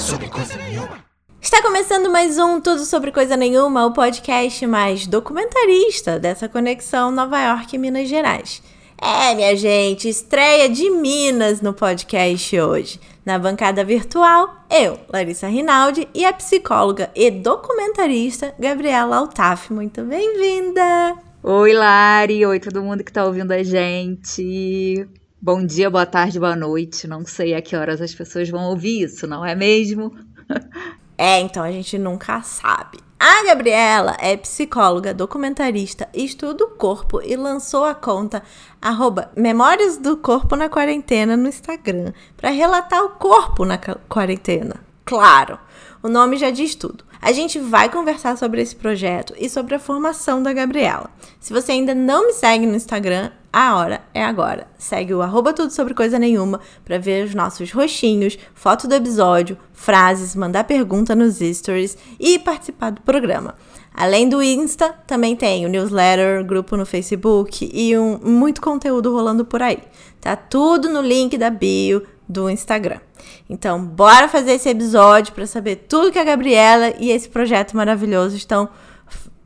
sobre coisa nenhuma. Está começando mais um Tudo Sobre Coisa Nenhuma, o podcast mais documentarista dessa conexão Nova York e Minas Gerais. É, minha gente, estreia de Minas no podcast hoje. Na bancada virtual, eu, Larissa Rinaldi, e a psicóloga e documentarista Gabriela Altaf. Muito bem-vinda! Oi, Lari! Oi, todo mundo que tá ouvindo a gente! Bom dia, boa tarde, boa noite. Não sei a que horas as pessoas vão ouvir isso, não é mesmo? É, então a gente nunca sabe. A Gabriela é psicóloga, documentarista, estuda o corpo e lançou a conta arroba Memórias do Corpo na Quarentena no Instagram para relatar o corpo na quarentena. Claro, o nome já diz tudo. A gente vai conversar sobre esse projeto e sobre a formação da Gabriela. Se você ainda não me segue no Instagram, a hora é agora. Segue o arroba tudo sobre coisa nenhuma para ver os nossos roxinhos, foto do episódio, frases, mandar pergunta nos stories e participar do programa. Além do Insta, também tem o newsletter, grupo no Facebook e um, muito conteúdo rolando por aí. Tá tudo no link da bio do Instagram. Então, bora fazer esse episódio para saber tudo que a Gabriela e esse projeto maravilhoso estão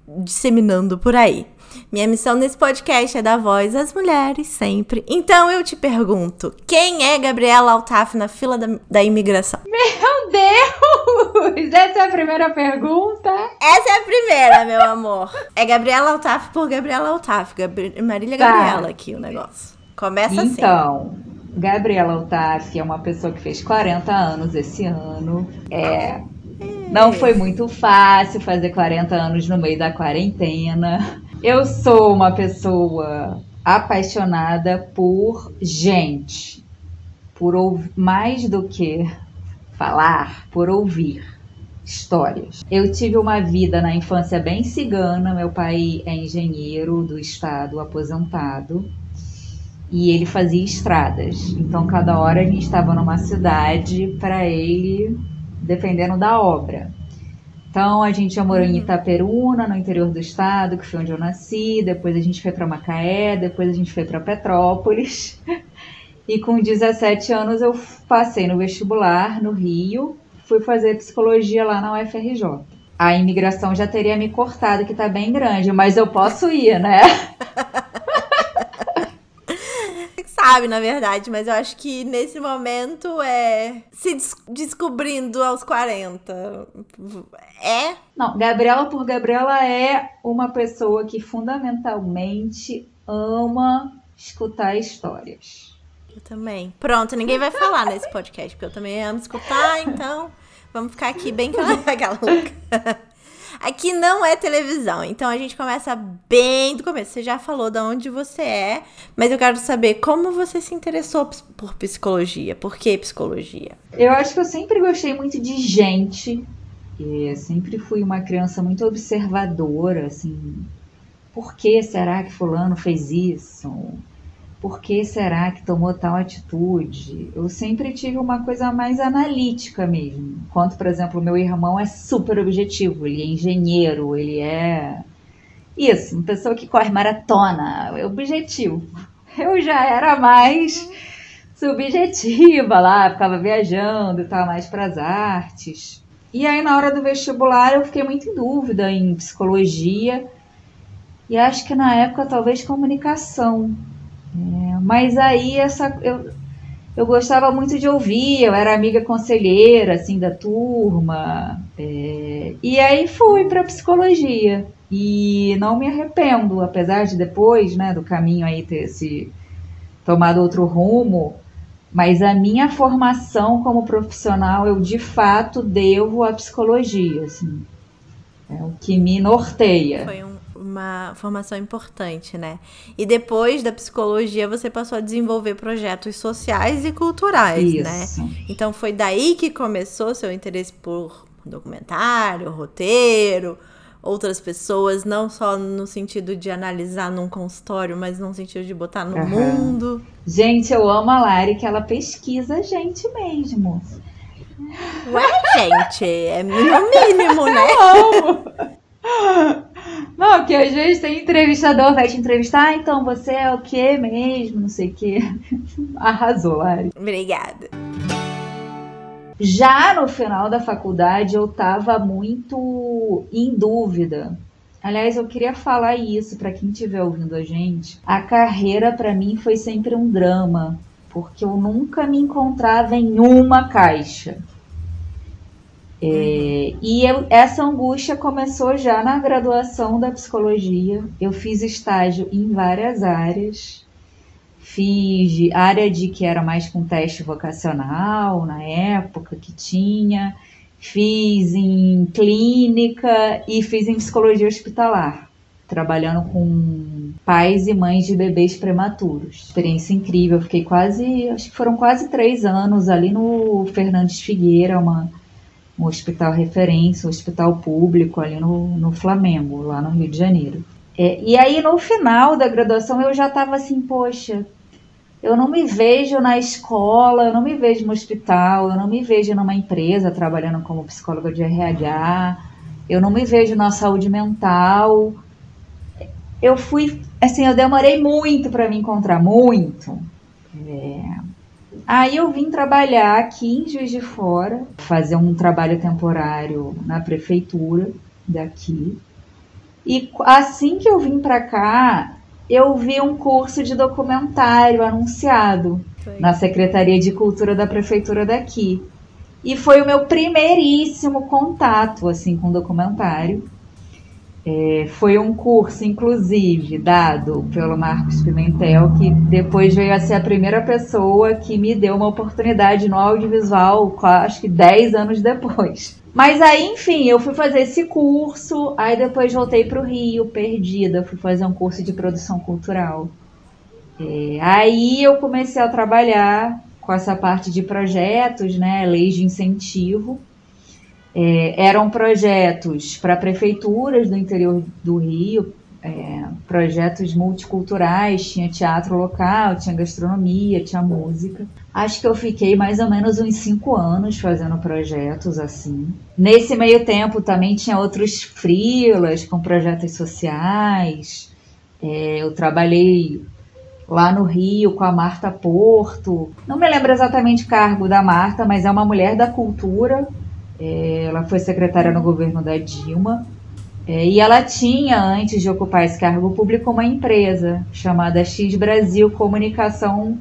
disseminando por aí. Minha missão nesse podcast é dar voz às mulheres sempre. Então eu te pergunto: quem é Gabriela Altaf na fila da, da imigração? Meu Deus! Essa é a primeira pergunta? Essa é a primeira, meu amor. É Gabriela Altaf por Gabriela Altaf. Gabri Marília tá. Gabriela aqui o negócio. Começa então, assim. Então, Gabriela Altaf é uma pessoa que fez 40 anos esse ano. É. Não foi muito fácil fazer 40 anos no meio da quarentena. Eu sou uma pessoa apaixonada por gente, por mais do que falar, por ouvir histórias. Eu tive uma vida na infância bem cigana, meu pai é engenheiro do estado, aposentado, e ele fazia estradas. Então cada hora a gente estava numa cidade para ele, dependendo da obra. Então a gente já morou em uhum. Itaperuna, no interior do estado, que foi onde eu nasci. Depois a gente foi para Macaé, depois a gente foi para Petrópolis. E com 17 anos eu passei no vestibular no Rio, fui fazer psicologia lá na UFRJ. A imigração já teria me cortado, que tá bem grande, mas eu posso ir, né? sabe, na verdade, mas eu acho que nesse momento é se des descobrindo aos 40. É? Não, Gabriela por Gabriela é uma pessoa que fundamentalmente ama escutar histórias. Eu também. Pronto, ninguém vai falar nesse podcast, porque eu também amo escutar, então vamos ficar aqui bem aquela louca. Aqui não é televisão, então a gente começa bem do começo. Você já falou de onde você é, mas eu quero saber como você se interessou por psicologia. Por que psicologia? Eu acho que eu sempre gostei muito de gente. E sempre fui uma criança muito observadora, assim. Por que será que fulano fez isso? Por que será que tomou tal atitude? Eu sempre tive uma coisa mais analítica mesmo. Enquanto, por exemplo, meu irmão é super objetivo, ele é engenheiro, ele é. Isso, uma pessoa que corre maratona, é objetivo. Eu já era mais subjetiva lá, ficava viajando, estava mais para as artes. E aí, na hora do vestibular, eu fiquei muito em dúvida em psicologia. E acho que na época, talvez comunicação é, mas aí essa eu, eu gostava muito de ouvir, eu era amiga conselheira assim da turma. É, e aí fui para psicologia. E não me arrependo, apesar de depois, né, do caminho aí ter se tomado outro rumo, mas a minha formação como profissional eu de fato devo à psicologia, assim. É o que me norteia. Foi um uma formação importante, né? E depois da psicologia, você passou a desenvolver projetos sociais e culturais, né? Isso. né? Então foi daí que começou seu interesse por documentário, roteiro, outras pessoas, não só no sentido de analisar num consultório, mas no sentido de botar no uhum. mundo. Gente, eu amo a Lari que ela pesquisa a gente mesmo. Ué, gente, é no mínimo, né? Eu amo. Não, porque às vezes tem entrevistador, vai te entrevistar, ah, então você é o que mesmo, não sei o que. Arrasou, Lari. Obrigada. Já no final da faculdade eu estava muito em dúvida. Aliás, eu queria falar isso para quem estiver ouvindo a gente. A carreira para mim foi sempre um drama, porque eu nunca me encontrava em uma caixa. É, e eu, essa angústia começou já na graduação da psicologia. Eu fiz estágio em várias áreas. Fiz área de que era mais com teste vocacional na época que tinha. Fiz em clínica e fiz em psicologia hospitalar, trabalhando com pais e mães de bebês prematuros. Experiência incrível. Fiquei quase, acho que foram quase três anos ali no Fernandes Figueira, uma um hospital referência, um hospital público ali no, no Flamengo, lá no Rio de Janeiro. É, e aí no final da graduação eu já estava assim, poxa, eu não me vejo na escola, eu não me vejo no hospital, eu não me vejo numa empresa trabalhando como psicóloga de RH, eu não me vejo na saúde mental. Eu fui, assim, eu demorei muito para me encontrar, muito. É, Aí eu vim trabalhar aqui em Juiz de Fora, fazer um trabalho temporário na prefeitura daqui. E assim que eu vim para cá, eu vi um curso de documentário anunciado na Secretaria de Cultura da prefeitura daqui. E foi o meu primeiríssimo contato assim com documentário. É, foi um curso, inclusive, dado pelo Marcos Pimentel, que depois veio a ser a primeira pessoa que me deu uma oportunidade no audiovisual, acho que 10 anos depois. Mas aí, enfim, eu fui fazer esse curso, aí depois voltei para o Rio, perdida, fui fazer um curso de produção cultural. É, aí eu comecei a trabalhar com essa parte de projetos, né, leis de incentivo. É, eram projetos para prefeituras do interior do Rio, é, projetos multiculturais, tinha teatro local, tinha gastronomia, tinha música. Acho que eu fiquei mais ou menos uns cinco anos fazendo projetos assim. Nesse meio tempo também tinha outros frilas com projetos sociais. É, eu trabalhei lá no Rio com a Marta Porto. Não me lembro exatamente o cargo da Marta, mas é uma mulher da cultura é, ela foi secretária no governo da Dilma. É, e ela tinha, antes de ocupar esse cargo público, uma empresa chamada X Brasil Comunicação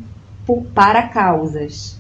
para Causas.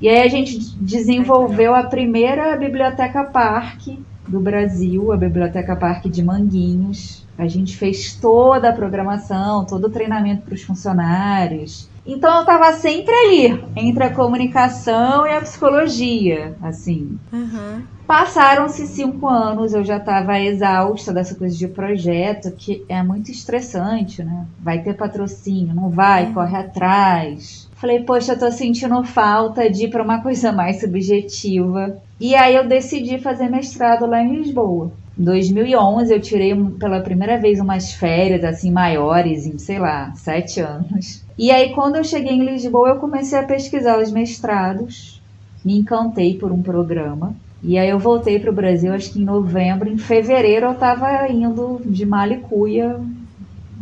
E aí a gente desenvolveu a primeira biblioteca parque do Brasil, a Biblioteca Parque de Manguinhos. A gente fez toda a programação, todo o treinamento para os funcionários. Então eu estava sempre ali, entre a comunicação e a psicologia, assim. Uhum. Passaram-se cinco anos, eu já estava exausta dessa coisa de projeto, que é muito estressante, né? Vai ter patrocínio, não vai, uhum. corre atrás. Falei, poxa, eu tô sentindo falta de ir para uma coisa mais subjetiva. E aí eu decidi fazer mestrado lá em Lisboa. Em 2011 eu tirei pela primeira vez umas férias assim maiores, em sei lá, sete anos. E aí, quando eu cheguei em Lisboa, eu comecei a pesquisar os mestrados, me encantei por um programa. E aí eu voltei para o Brasil, acho que em novembro. Em fevereiro eu estava indo de Malicuia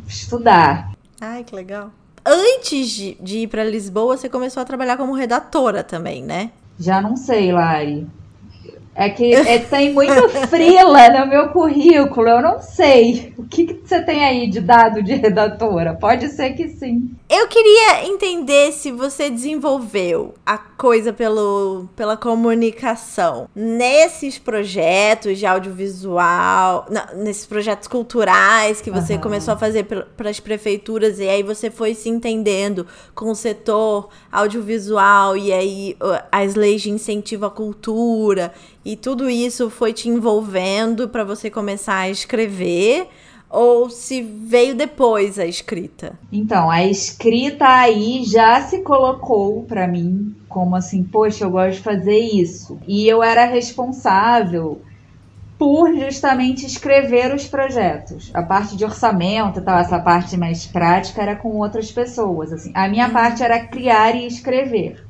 estudar. Ai, que legal. Antes de, de ir para Lisboa, você começou a trabalhar como redatora também, né? Já não sei, Lari. É que é, tem muito frila no meu currículo, eu não sei. O que, que, você tem aí de dado de redatora? Pode ser que sim. Eu queria entender se você desenvolveu a coisa pelo, pela comunicação nesses projetos de audiovisual, não, nesses projetos culturais que você uhum. começou a fazer para as prefeituras e aí você foi se entendendo com o setor audiovisual e aí as leis de incentivo à cultura e tudo isso foi te envolvendo para você começar a escrever ou se veio depois a escrita? Então, a escrita aí já se colocou para mim como assim, poxa, eu gosto de fazer isso. E eu era responsável por justamente escrever os projetos. A parte de orçamento, tal, essa parte mais prática era com outras pessoas, assim. A minha uhum. parte era criar e escrever.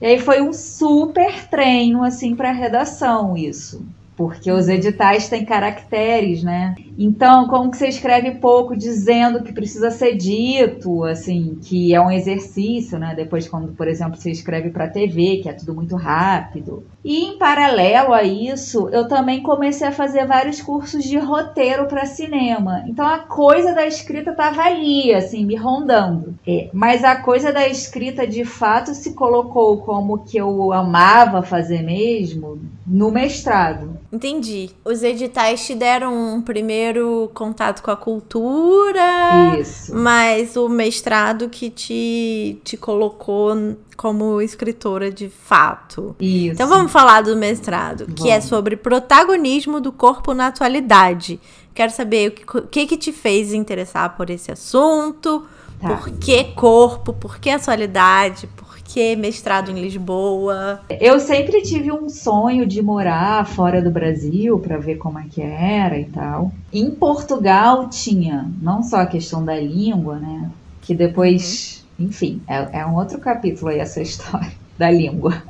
E aí foi um super treino assim para redação isso, porque os editais têm caracteres, né? Então, como que você escreve pouco dizendo que precisa ser dito, assim, que é um exercício, né? Depois, quando, por exemplo, você escreve para TV, que é tudo muito rápido. E em paralelo a isso, eu também comecei a fazer vários cursos de roteiro para cinema. Então, a coisa da escrita estava ali, assim, me rondando. É, mas a coisa da escrita, de fato, se colocou como que eu amava fazer mesmo no mestrado. Entendi. Os editais te deram um primeiro contato com a cultura, Isso. mas o mestrado que te, te colocou como escritora de fato. Isso. Então vamos falar do mestrado, que é Vamos. sobre protagonismo do corpo na atualidade. Quero saber o que, o que, que te fez interessar por esse assunto, Tá. por que corpo, por que atualidade, que mestrado em Lisboa. Eu sempre tive um sonho de morar fora do Brasil para ver como é que era e tal. Em Portugal tinha não só a questão da língua, né? Que depois, enfim, é, é um outro capítulo aí essa história da língua.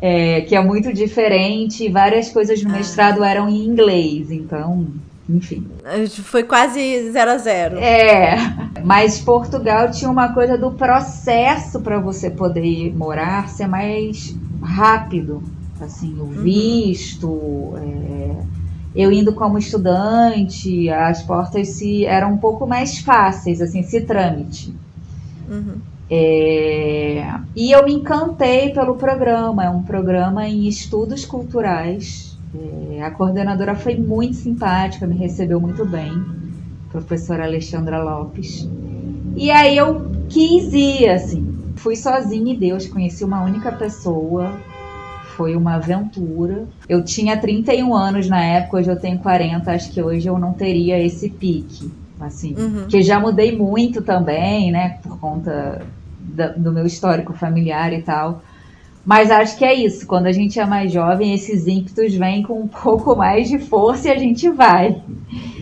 É, que é muito diferente, várias coisas no Ah. mestrado eram em inglês, então, enfim. Foi quase zero a zero. É, mas Portugal tinha uma coisa do processo para você poder morar ser mais rápido, assim, o visto, é, eu indo como estudante, as portas se eram um pouco mais fáceis, assim, esse trâmite. Uhum. É, e eu me encantei pelo programa, é um programa em estudos culturais. É, a coordenadora foi muito simpática, me recebeu muito bem, professora Alexandra Lopes. E aí eu quis ir, assim, fui sozinha e Deus, conheci uma única pessoa, foi uma aventura. Eu tinha 31 anos na época, hoje eu tenho 40, acho que hoje eu não teria esse pique, assim, Uhum. que já mudei muito também, né, por conta da- do meu histórico familiar e tal. Mas acho que é isso, quando a gente é mais jovem, esses ímpetos vêm com um pouco mais de força e a gente vai.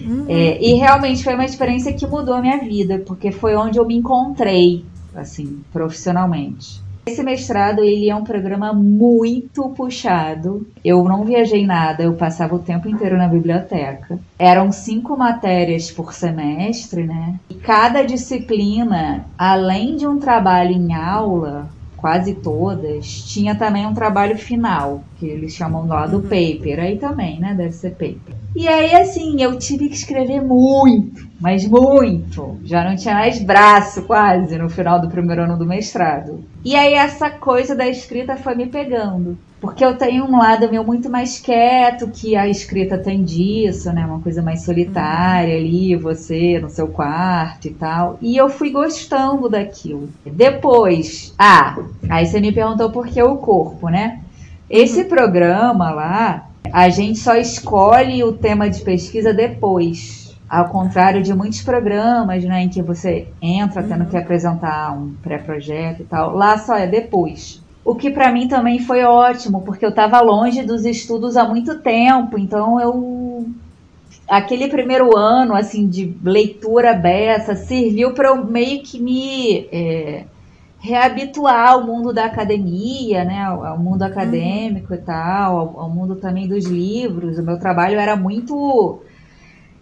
Uhum. É, e realmente foi uma experiência que mudou a minha vida, porque foi onde eu me encontrei, assim, profissionalmente. Esse mestrado, ele é um programa muito puxado. Eu não viajei nada, eu passava o tempo inteiro na biblioteca. Eram cinco matérias por semestre, né? E cada disciplina, além de um trabalho em aula, quase todas, tinha também um trabalho final, que eles chamam lá do paper. Aí também, né? Deve ser paper. E aí, assim, eu tive que escrever muito, mas muito. Já não tinha mais braço, quase, no final do primeiro ano do mestrado. E aí, essa coisa da escrita foi me pegando. Porque eu tenho um lado meu muito mais quieto, que a escrita tem disso, né? Uma coisa mais solitária ali, você no seu quarto e tal. E eu fui gostando daquilo. Depois, ah, aí você me perguntou por que o corpo, né? Esse programa lá, a gente só escolhe o tema de pesquisa depois. Ao contrário de muitos programas, né, em que você entra tendo que apresentar um pré-projeto e tal, lá só é depois. O que para mim também foi ótimo, porque eu estava longe dos estudos há muito tempo, então eu aquele primeiro ano assim de leitura beça serviu para eu meio que me é, reabituar ao mundo da academia, né, ao, ao mundo acadêmico e tal, ao, ao mundo também dos livros. O meu trabalho era muito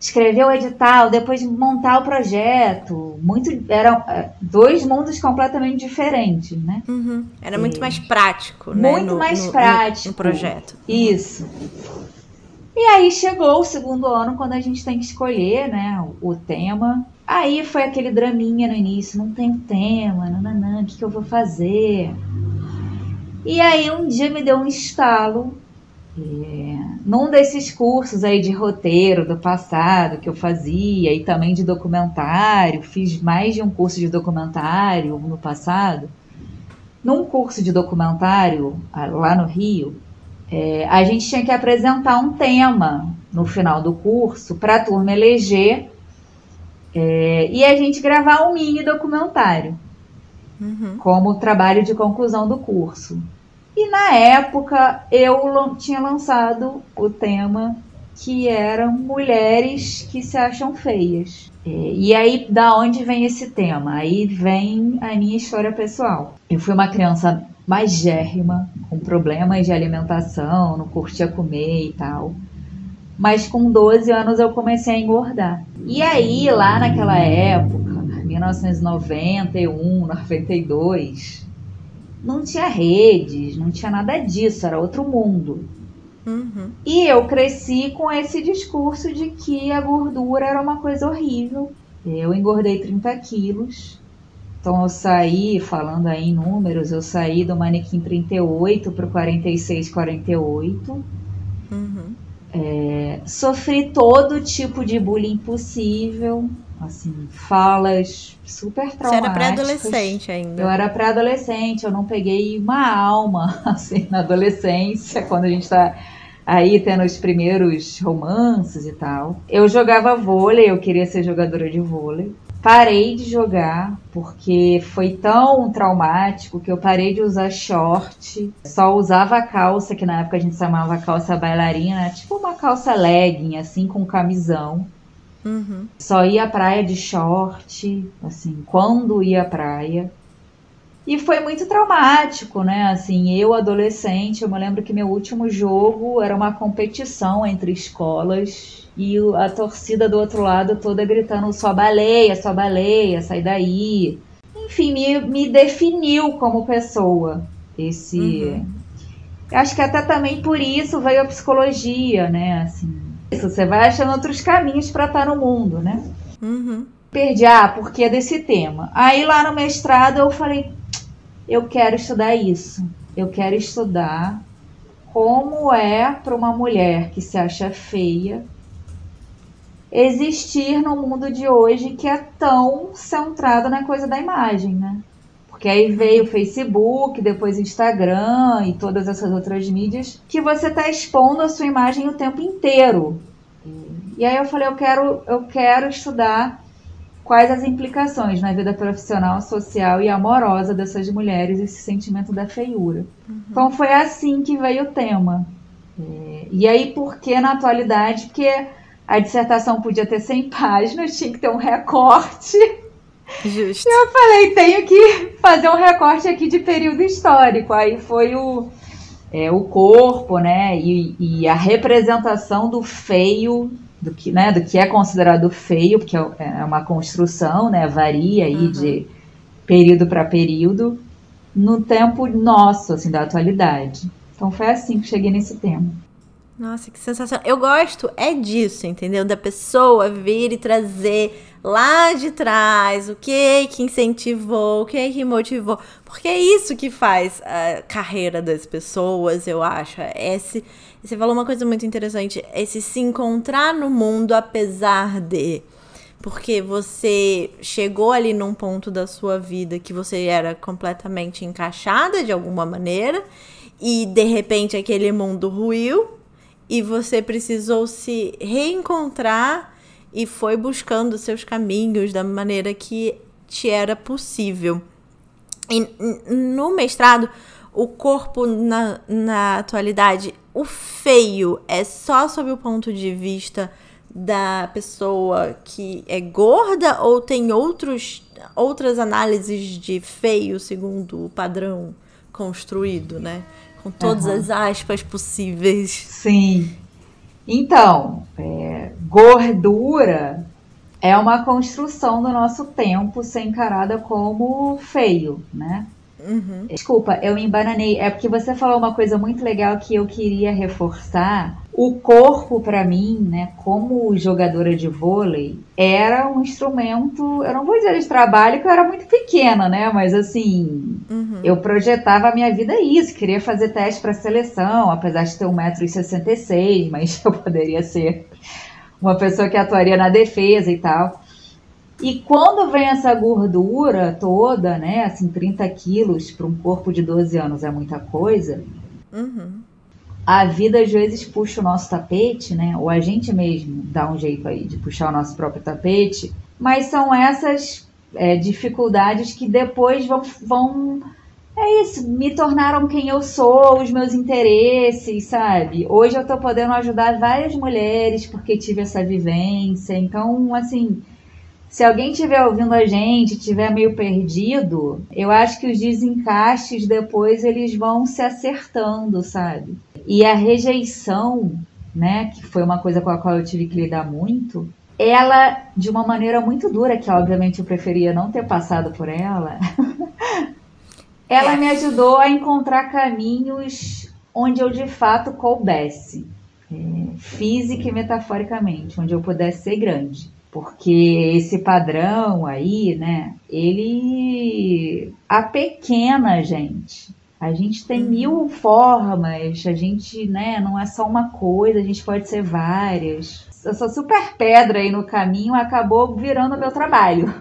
escrever o edital, depois montar o projeto. Muito eram é, dois mundos completamente diferentes, né? Uhum. Era muito mais prático, né? Muito no- mais no- prático. No projeto. Isso. E aí chegou o segundo ano, quando a gente tem que escolher, né, o, o tema. Aí foi aquele draminha no início, não tem tema, nananã, o que, que eu vou fazer? E aí um dia me deu um estalo. É, num desses cursos aí de roteiro do passado que eu fazia e também de documentário, fiz mais de um curso de documentário no passado. Num curso de documentário lá no Rio, é, a gente tinha que apresentar um tema no final do curso para a turma eleger é, e a gente gravar um mini documentário Uhum. como trabalho de conclusão do curso. E na época eu tinha lançado o tema que eram mulheres que se acham feias. É, E aí, da onde vem esse tema? Aí vem a minha história pessoal. Eu fui uma criança magérrima, com problemas de alimentação, não curtia comer e tal. Mas com 12 anos eu comecei a engordar. E aí, lá naquela época, 1991, 92, não tinha redes, não tinha nada disso, era outro mundo. Uhum. E eu cresci com esse discurso de que a gordura era uma coisa horrível. Eu engordei 30 quilos. Então eu saí, falando aí em números, eu saí do manequim 38 para o 46, 48. Uhum. É, sofri todo tipo de bullying possível, assim, falas super traumáticas. Você era pré-adolescente ainda. Eu era pré-adolescente, eu não peguei uma alma, assim, na adolescência, quando a gente tá aí tendo os primeiros romances e tal. Eu jogava vôlei, eu queria ser jogadora de vôlei. Parei de jogar porque foi tão traumático que eu parei de usar short, só usava calça, que na época a gente chamava calça bailarina, tipo uma calça legging, assim, com camisão. Uhum. Só ia à praia de short, assim, quando ia à praia. E foi muito traumático, né? Assim, eu adolescente, eu me lembro que meu último jogo era uma competição entre escolas e a torcida do outro lado toda gritando só baleia, só baleia, sai daí. Enfim, me, me definiu como pessoa. Esse. Uhum. Acho que até também por isso veio a psicologia, né? Assim, isso, você vai achando outros caminhos para estar no mundo, né? Uhum. Perdi, ah, porque é desse tema. Aí lá no mestrado eu falei, eu quero estudar isso. Eu quero estudar como é para uma mulher que se acha feia existir no mundo de hoje que é tão centrado na coisa da imagem, né? Porque aí veio o Facebook, depois Instagram e todas essas outras mídias que você está expondo a sua imagem o tempo inteiro. E aí eu falei, eu quero, eu quero estudar quais as implicações na vida profissional, social e amorosa dessas mulheres esse sentimento da feiura. Uhum. Então foi assim que veio o tema. É, e aí por que na atualidade? Porque a dissertação podia ter 100 páginas, tinha que ter um recorte. Justo. Eu falei, tenho que fazer um recorte aqui de período histórico. Aí foi o, é, o corpo, né, e, e a representação do feio do que, né, do que é considerado feio, porque é, é uma construção, né, varia aí uhum. de período para período, no tempo nosso, assim, da atualidade. Então foi assim que cheguei nesse tema. Nossa, que sensacional. Eu gosto é disso, entendeu? Da pessoa vir e trazer lá de trás o que que incentivou, o que que motivou. Porque é isso que faz a carreira das pessoas, eu acho. Esse você falou uma coisa muito interessante, esse se encontrar no mundo apesar de. Porque você chegou ali num ponto da sua vida que você era completamente encaixada de alguma maneira, e de repente aquele mundo ruiu, e você precisou se reencontrar e foi buscando seus caminhos da maneira que te era possível. E no mestrado, o corpo na, na atualidade o feio é só sob o ponto de vista da pessoa que é gorda ou tem outros, outras análises de feio segundo o padrão construído, né? Com todas uhum. as aspas possíveis. Sim. Então, é, gordura é uma construção do nosso tempo ser encarada como feio, né? Uhum. Desculpa, eu me embananei. É porque você falou uma coisa muito legal que eu queria reforçar. O corpo, para mim, né, como jogadora de vôlei, era um instrumento. Eu não vou dizer de trabalho, que eu era muito pequena, né? Mas assim, uhum. eu projetava a minha vida isso. Queria fazer teste para seleção, apesar de ter 1,66m, mas eu poderia ser uma pessoa que atuaria na defesa e tal. E quando vem essa gordura toda, né, assim, 30 quilos para um corpo de 12 anos é muita coisa, uhum. a vida às vezes puxa o nosso tapete, né, ou a gente mesmo dá um jeito aí de puxar o nosso próprio tapete, mas são essas é, dificuldades que depois vão, vão é isso, me tornaram quem eu sou, os meus interesses, sabe? Hoje eu tô podendo ajudar várias mulheres porque tive essa vivência. Então, assim, se alguém estiver ouvindo a gente, estiver meio perdido, eu acho que os desencaixes depois eles vão se acertando, sabe? E a rejeição, né, que foi uma coisa com a qual eu tive que lidar muito, ela, de uma maneira muito dura, que obviamente eu preferia não ter passado por ela, ela me ajudou a encontrar caminhos onde eu de fato coubesse, é, física e metaforicamente, onde eu pudesse ser grande porque esse padrão aí, né, ele a pequena gente. A gente tem uhum. mil formas, a gente, né, não é só uma coisa, a gente pode ser várias. Essa super pedra aí no caminho acabou virando meu trabalho.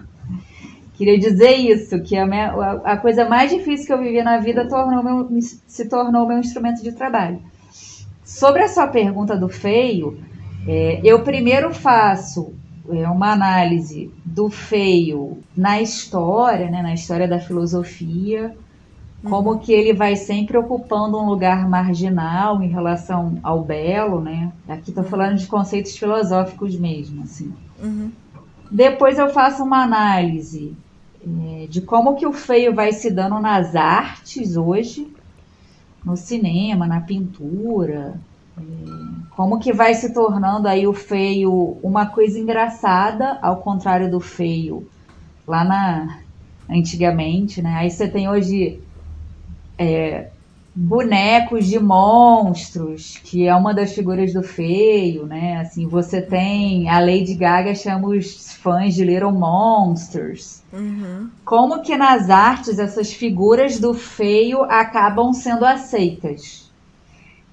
Queria dizer isso, que a, minha, a, coisa mais difícil que eu vivi na vida tornou meu, se tornou meu instrumento de trabalho. Sobre a sua pergunta do feio, é, eu primeiro faço é uma análise do feio na história, né, na história da filosofia, como uhum. que ele vai sempre ocupando um lugar marginal em relação ao belo, né? Aqui estou falando de conceitos filosóficos mesmo, assim. Uhum. Depois eu faço uma análise é, de como que o feio vai se dando nas artes hoje, no cinema, na pintura, como que vai se tornando aí o feio uma coisa engraçada, ao contrário do feio lá na antigamente, né? Aí você tem hoje é, bonecos de monstros, que é uma das figuras do feio, né? Assim, você tem a Lady Gaga chama os fãs de Little Monsters. Uhum. Como que nas artes essas figuras do feio acabam sendo aceitas?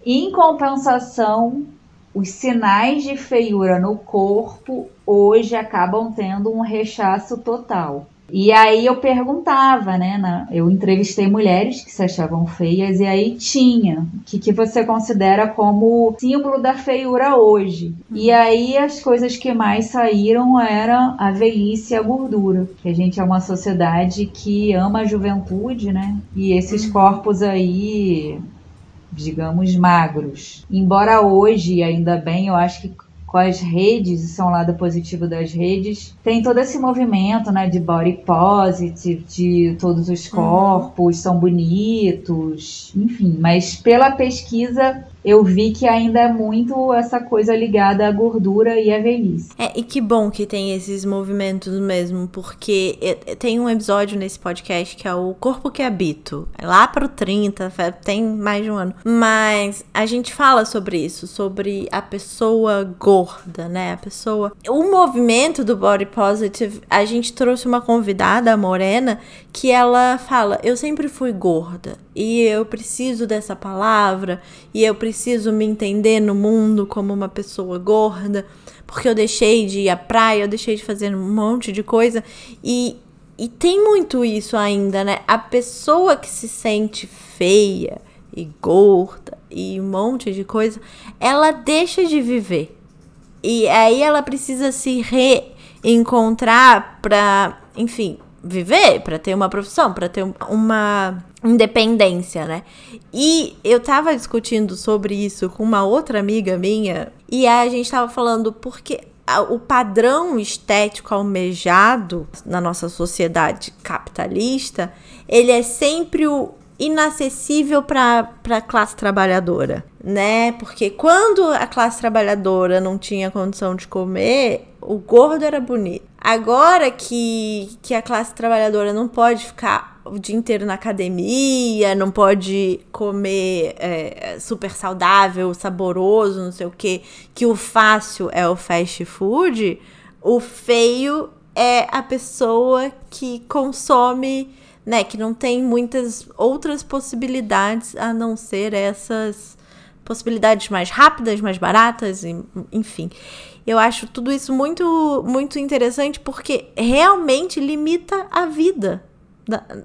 Em compensação, os sinais de feiura no corpo hoje acabam tendo um rechaço total. E aí eu perguntava, né? Eu entrevistei mulheres que se achavam feias e aí tinha o que, que você considera como símbolo da feiura hoje. E aí as coisas que mais saíram eram a velhice e a gordura. Que a gente é uma sociedade que ama a juventude, né? E esses uhum. corpos aí digamos, magros. Embora hoje, ainda bem, eu acho que com as redes, isso é um lado positivo das redes, tem todo esse movimento, né, de body positive, de todos os uhum. corpos uhum. são bonitos, enfim, mas pela pesquisa eu vi que ainda é muito essa coisa ligada à gordura e à velhice. É, e que bom que tem esses movimentos mesmo, porque tem um episódio nesse podcast que é o Corpo que Habito. É lá pro 30, tem mais de um ano. Mas a gente fala sobre isso, sobre a pessoa gorda, né? A pessoa. O movimento do body positive, a gente trouxe uma convidada, a Morena, que ela fala: Eu sempre fui gorda e eu preciso dessa palavra e eu preciso me entender no mundo como uma pessoa gorda, porque eu deixei de ir à praia, eu deixei de fazer um monte de coisa e e tem muito isso ainda, né? A pessoa que se sente feia e gorda e um monte de coisa, ela deixa de viver. E aí ela precisa se reencontrar para, enfim, viver, para ter uma profissão, para ter uma independência, né? E eu tava discutindo sobre isso com uma outra amiga minha e a gente tava falando porque o padrão estético almejado na nossa sociedade capitalista, ele é sempre o inacessível para a classe trabalhadora, né? Porque quando a classe trabalhadora não tinha condição de comer, o gordo era bonito. Agora que, que a classe trabalhadora não pode ficar o dia inteiro na academia, não pode comer é, super saudável, saboroso, não sei o que, que o fácil é o fast food, o feio é a pessoa que consome, né, que não tem muitas outras possibilidades a não ser essas possibilidades mais rápidas, mais baratas, enfim. Eu acho tudo isso muito, muito interessante porque realmente limita a vida.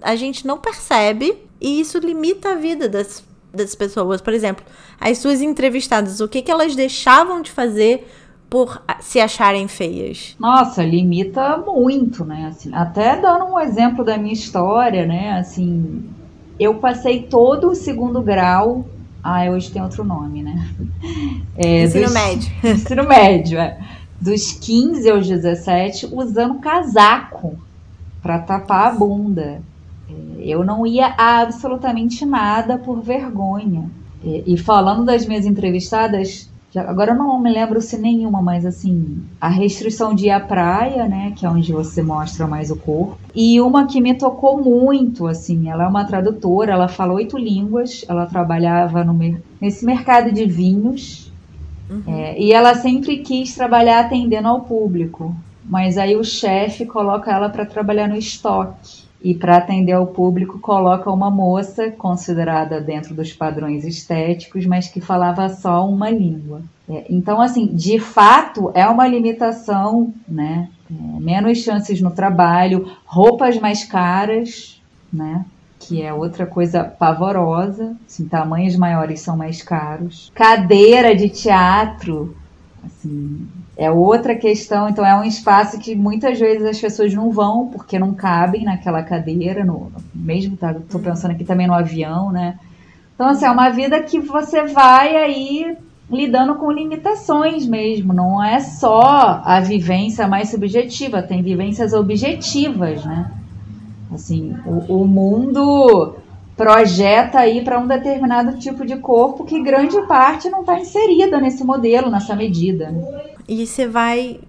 A gente não percebe e isso limita a vida das, das pessoas. Por exemplo, as suas entrevistadas, o que, que elas deixavam de fazer por se acharem feias? Nossa, limita muito, né? Assim, até dando um exemplo da minha história, né? Assim, eu passei todo o segundo grau ah, hoje tem outro nome, né? É, ensino do, médio. Ensino médio, é. dos 15 aos 17 usando casaco para tapar a bunda. É, eu não ia a absolutamente nada por vergonha. E falando das minhas entrevistadas, agora eu não me lembro se nenhuma, mas assim, a restrição de ir à praia, né, que é onde você mostra mais o corpo. E uma que me tocou muito, assim, ela é uma tradutora, ela fala oito línguas, ela trabalhava no, nesse mercado de vinhos. Uhum. É, e ela sempre quis trabalhar atendendo ao público, mas aí o chefe coloca ela para trabalhar no estoque e para atender ao público coloca uma moça considerada dentro dos padrões estéticos, mas que falava só uma língua. É, então, assim, de fato é uma limitação, né? É, menos chances no trabalho, roupas mais caras, né? Que é outra coisa pavorosa. Assim, tamanhos maiores são mais caros. Cadeira de teatro, assim, é outra questão, então é um espaço que muitas vezes as pessoas não vão porque não cabem naquela cadeira, no, mesmo tá, tô pensando aqui também no avião, né? Então, assim, é uma vida que você vai aí lidando com limitações mesmo, não é só a vivência mais subjetiva, tem vivências objetivas, né? Assim, o, o mundo projeta aí para um determinado tipo de corpo que grande parte não está inserida nesse modelo, nessa medida. E você vai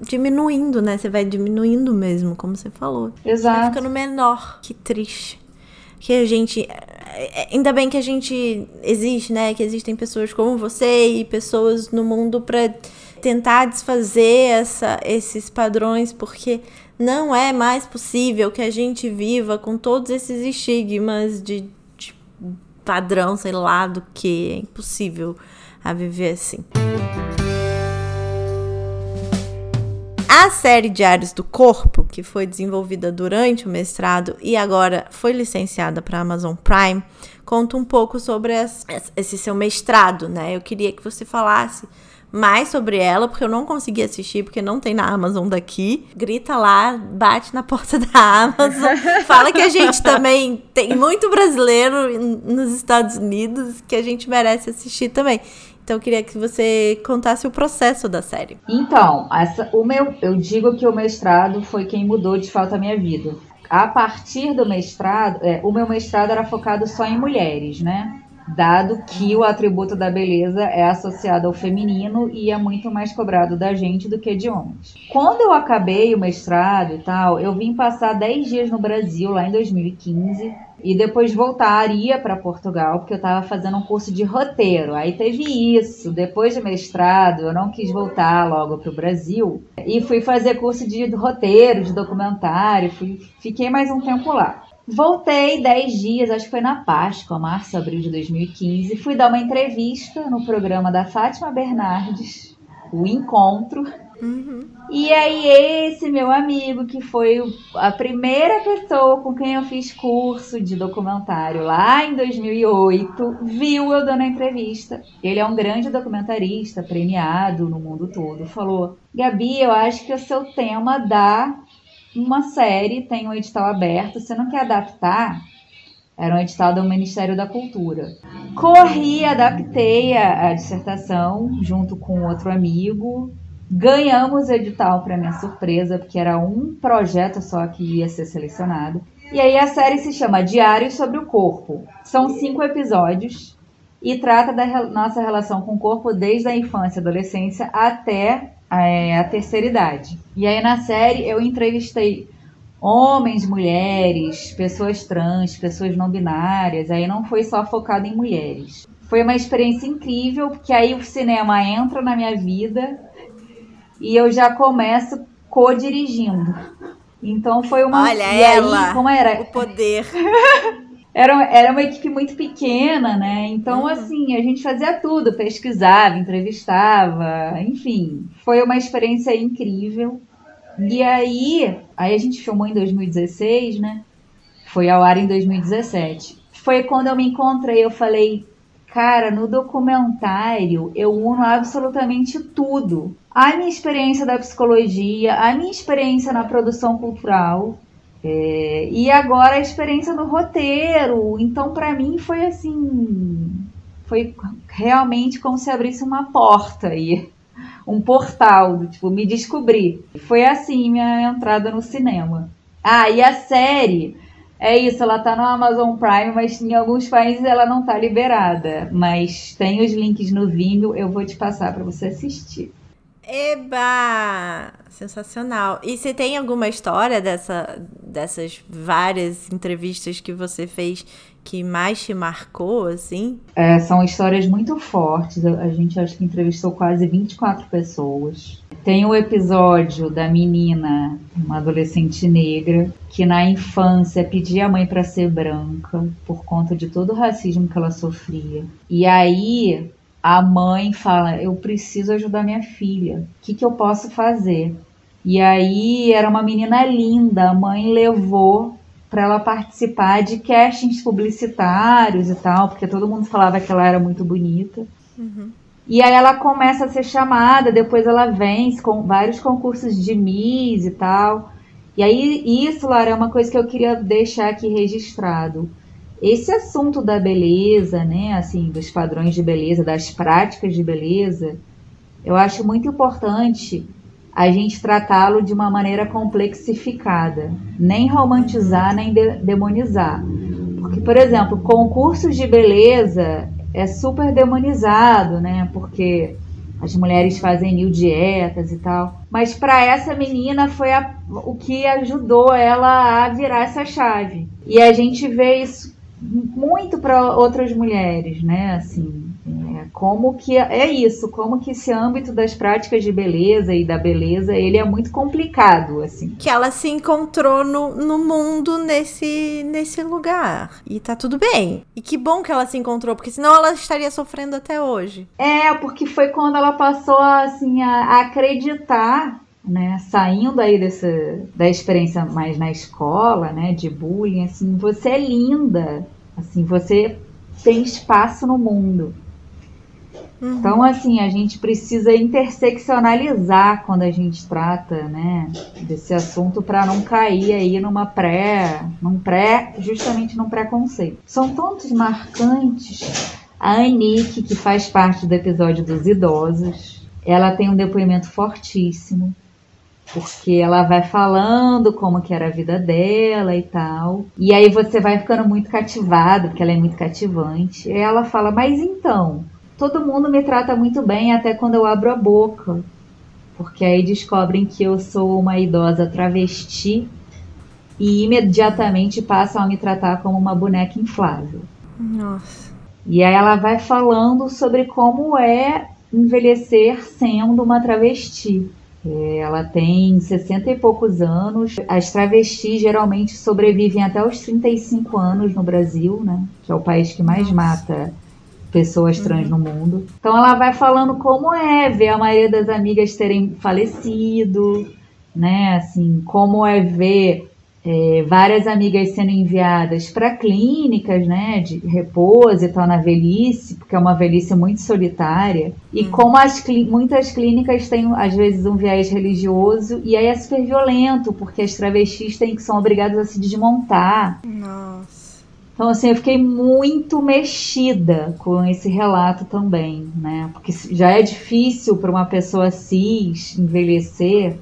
diminuindo, né? Você vai diminuindo mesmo, como você falou. Exato. Vai ficando menor. Que triste. Que a gente. É, ainda bem que a gente existe, né? Que existem pessoas como você e pessoas no mundo para tentar desfazer essa, esses padrões, porque não é mais possível que a gente viva com todos esses estigmas de, de padrão, sei lá do que. É impossível a viver assim. A série Diários do Corpo, que foi desenvolvida durante o mestrado e agora foi licenciada para Amazon Prime, conta um pouco sobre esse seu mestrado, né? Eu queria que você falasse mais sobre ela, porque eu não consegui assistir, porque não tem na Amazon daqui. Grita lá, bate na porta da Amazon, fala que a gente também tem muito brasileiro nos Estados Unidos que a gente merece assistir também. Então eu queria que você contasse o processo da série. Então, essa, o meu, eu digo que o mestrado foi quem mudou de fato a minha vida. A partir do mestrado, é, o meu mestrado era focado só em mulheres, né? Dado que o atributo da beleza é associado ao feminino e é muito mais cobrado da gente do que de homens. Quando eu acabei o mestrado e tal, eu vim passar 10 dias no Brasil, lá em 2015 e depois voltaria para Portugal, porque eu estava fazendo um curso de roteiro. Aí teve isso. Depois de mestrado, eu não quis voltar logo para o Brasil e fui fazer curso de roteiro, de documentário. Fui, fiquei mais um tempo lá. Voltei 10 dias, acho que foi na Páscoa, março, abril de 2015. Fui dar uma entrevista no programa da Fátima Bernardes, O Encontro Uhum. E aí, esse meu amigo, que foi a primeira pessoa com quem eu fiz curso de documentário lá em 2008, viu eu dando a entrevista. Ele é um grande documentarista, premiado no mundo todo. Falou: Gabi, eu acho que o seu tema dá uma série, tem um edital aberto, você não quer adaptar? Era um edital do Ministério da Cultura. Corri, adaptei a, a dissertação junto com outro amigo, Ganhamos o edital, para minha surpresa, porque era um projeto só que ia ser selecionado. E aí a série se chama Diários sobre o Corpo. São cinco episódios e trata da nossa relação com o corpo desde a infância e adolescência até é, a terceira idade. E aí na série eu entrevistei homens, mulheres, pessoas trans, pessoas não binárias. Aí não foi só focado em mulheres. Foi uma experiência incrível, porque aí o cinema entra na minha vida e eu já começo co-dirigindo. Então foi uma. Olha e ela, aí, como era? O poder. era, era uma equipe muito pequena, né? Então, uhum. assim, a gente fazia tudo, pesquisava, entrevistava, enfim. Foi uma experiência incrível. E aí, aí a gente filmou em 2016, né? Foi ao ar em 2017. Foi quando eu me encontrei, eu falei, cara, no documentário eu uno absolutamente tudo a minha experiência da psicologia, a minha experiência na produção cultural é, e agora a experiência no roteiro. Então, para mim, foi assim. Foi realmente como se abrisse uma porta aí. um portal, do, tipo, me descobrir. Foi assim minha entrada no cinema. Ah, e a série é isso, ela tá no Amazon Prime, mas em alguns países ela não tá liberada. Mas tem os links no Vimeo, eu vou te passar para você assistir. Eba! Sensacional. E você tem alguma história dessa, dessas várias entrevistas que você fez que mais te marcou, assim? É, são histórias muito fortes. A gente acho que entrevistou quase 24 pessoas. Tem o episódio da menina, uma adolescente negra, que na infância pedia a mãe para ser branca por conta de todo o racismo que ela sofria. E aí a mãe fala: Eu preciso ajudar minha filha. O que, que eu posso fazer? E aí era uma menina linda. A mãe levou para ela participar de castings publicitários e tal, porque todo mundo falava que ela era muito bonita. Uhum. E aí ela começa a ser chamada, depois ela vence com vários concursos de Miss e tal. E aí isso, Lara, é uma coisa que eu queria deixar aqui registrado. Esse assunto da beleza, né, assim, dos padrões de beleza, das práticas de beleza, eu acho muito importante a gente tratá-lo de uma maneira complexificada, nem romantizar nem de demonizar. Porque, por exemplo, concursos de beleza é super demonizado, né? Porque as mulheres fazem mil dietas e tal. Mas para essa menina foi a, o que ajudou ela a virar essa chave. E a gente vê isso muito para outras mulheres, né? Assim, como que é isso, como que esse âmbito das práticas de beleza e da beleza, ele é muito complicado, assim. Que ela se encontrou no, no mundo nesse, nesse lugar. E tá tudo bem. E que bom que ela se encontrou, porque senão ela estaria sofrendo até hoje. É, porque foi quando ela passou, assim, a, a acreditar né, saindo aí dessa da experiência mais na escola, né, de bullying, assim, você é linda, assim, você tem espaço no mundo. Uhum. Então, assim, a gente precisa interseccionalizar quando a gente trata, né, desse assunto para não cair aí numa pré, num pré, justamente num preconceito. São tantos marcantes. A Anique, que faz parte do episódio dos idosos, ela tem um depoimento fortíssimo porque ela vai falando como que era a vida dela e tal. E aí você vai ficando muito cativado, porque ela é muito cativante. E ela fala: "Mas então, todo mundo me trata muito bem até quando eu abro a boca". Porque aí descobrem que eu sou uma idosa travesti e imediatamente passam a me tratar como uma boneca inflável. Nossa. E aí ela vai falando sobre como é envelhecer sendo uma travesti. É, ela tem 60 e poucos anos. As travestis geralmente sobrevivem até os 35 anos no Brasil, né? Que é o país que mais Nossa. mata pessoas trans uhum. no mundo. Então ela vai falando como é ver a maioria das amigas terem falecido, né? Assim, como é ver é, várias amigas sendo enviadas para clínicas, né, de repouso e tal na velhice, porque é uma velhice muito solitária. E hum. como as muitas clínicas têm às vezes um viés religioso e aí é super violento, porque as travestis têm que são obrigadas a se desmontar. Nossa. Então, assim, eu fiquei muito mexida com esse relato também, né? Porque já é difícil para uma pessoa cis envelhecer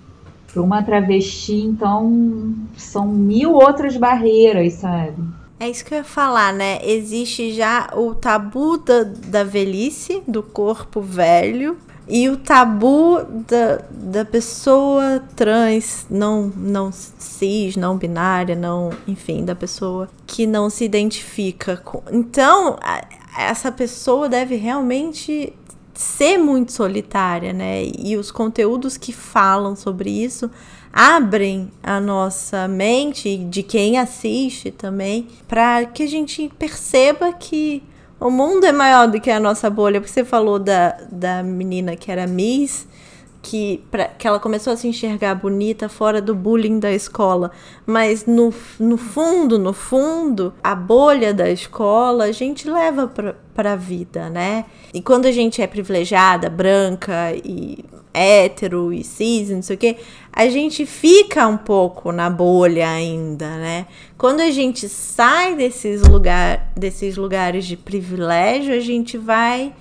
para uma travesti, então são mil outras barreiras, sabe? É isso que eu ia falar, né? Existe já o tabu da, da velhice, do corpo velho, e o tabu da, da pessoa trans, não, não cis, não binária, não, enfim, da pessoa que não se identifica com. Então, a, essa pessoa deve realmente ser muito solitária, né? E os conteúdos que falam sobre isso abrem a nossa mente de quem assiste também para que a gente perceba que o mundo é maior do que a nossa bolha. Porque você falou da, da menina que era Miss que, pra, que ela começou a se enxergar bonita fora do bullying da escola. Mas no, no fundo, no fundo, a bolha da escola a gente leva pra, pra vida, né? E quando a gente é privilegiada, branca e hétero e cis, não sei o que, a gente fica um pouco na bolha ainda, né? Quando a gente sai desses, lugar, desses lugares de privilégio, a gente vai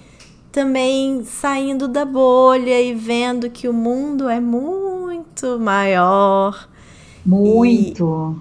também saindo da bolha e vendo que o mundo é muito maior. Muito.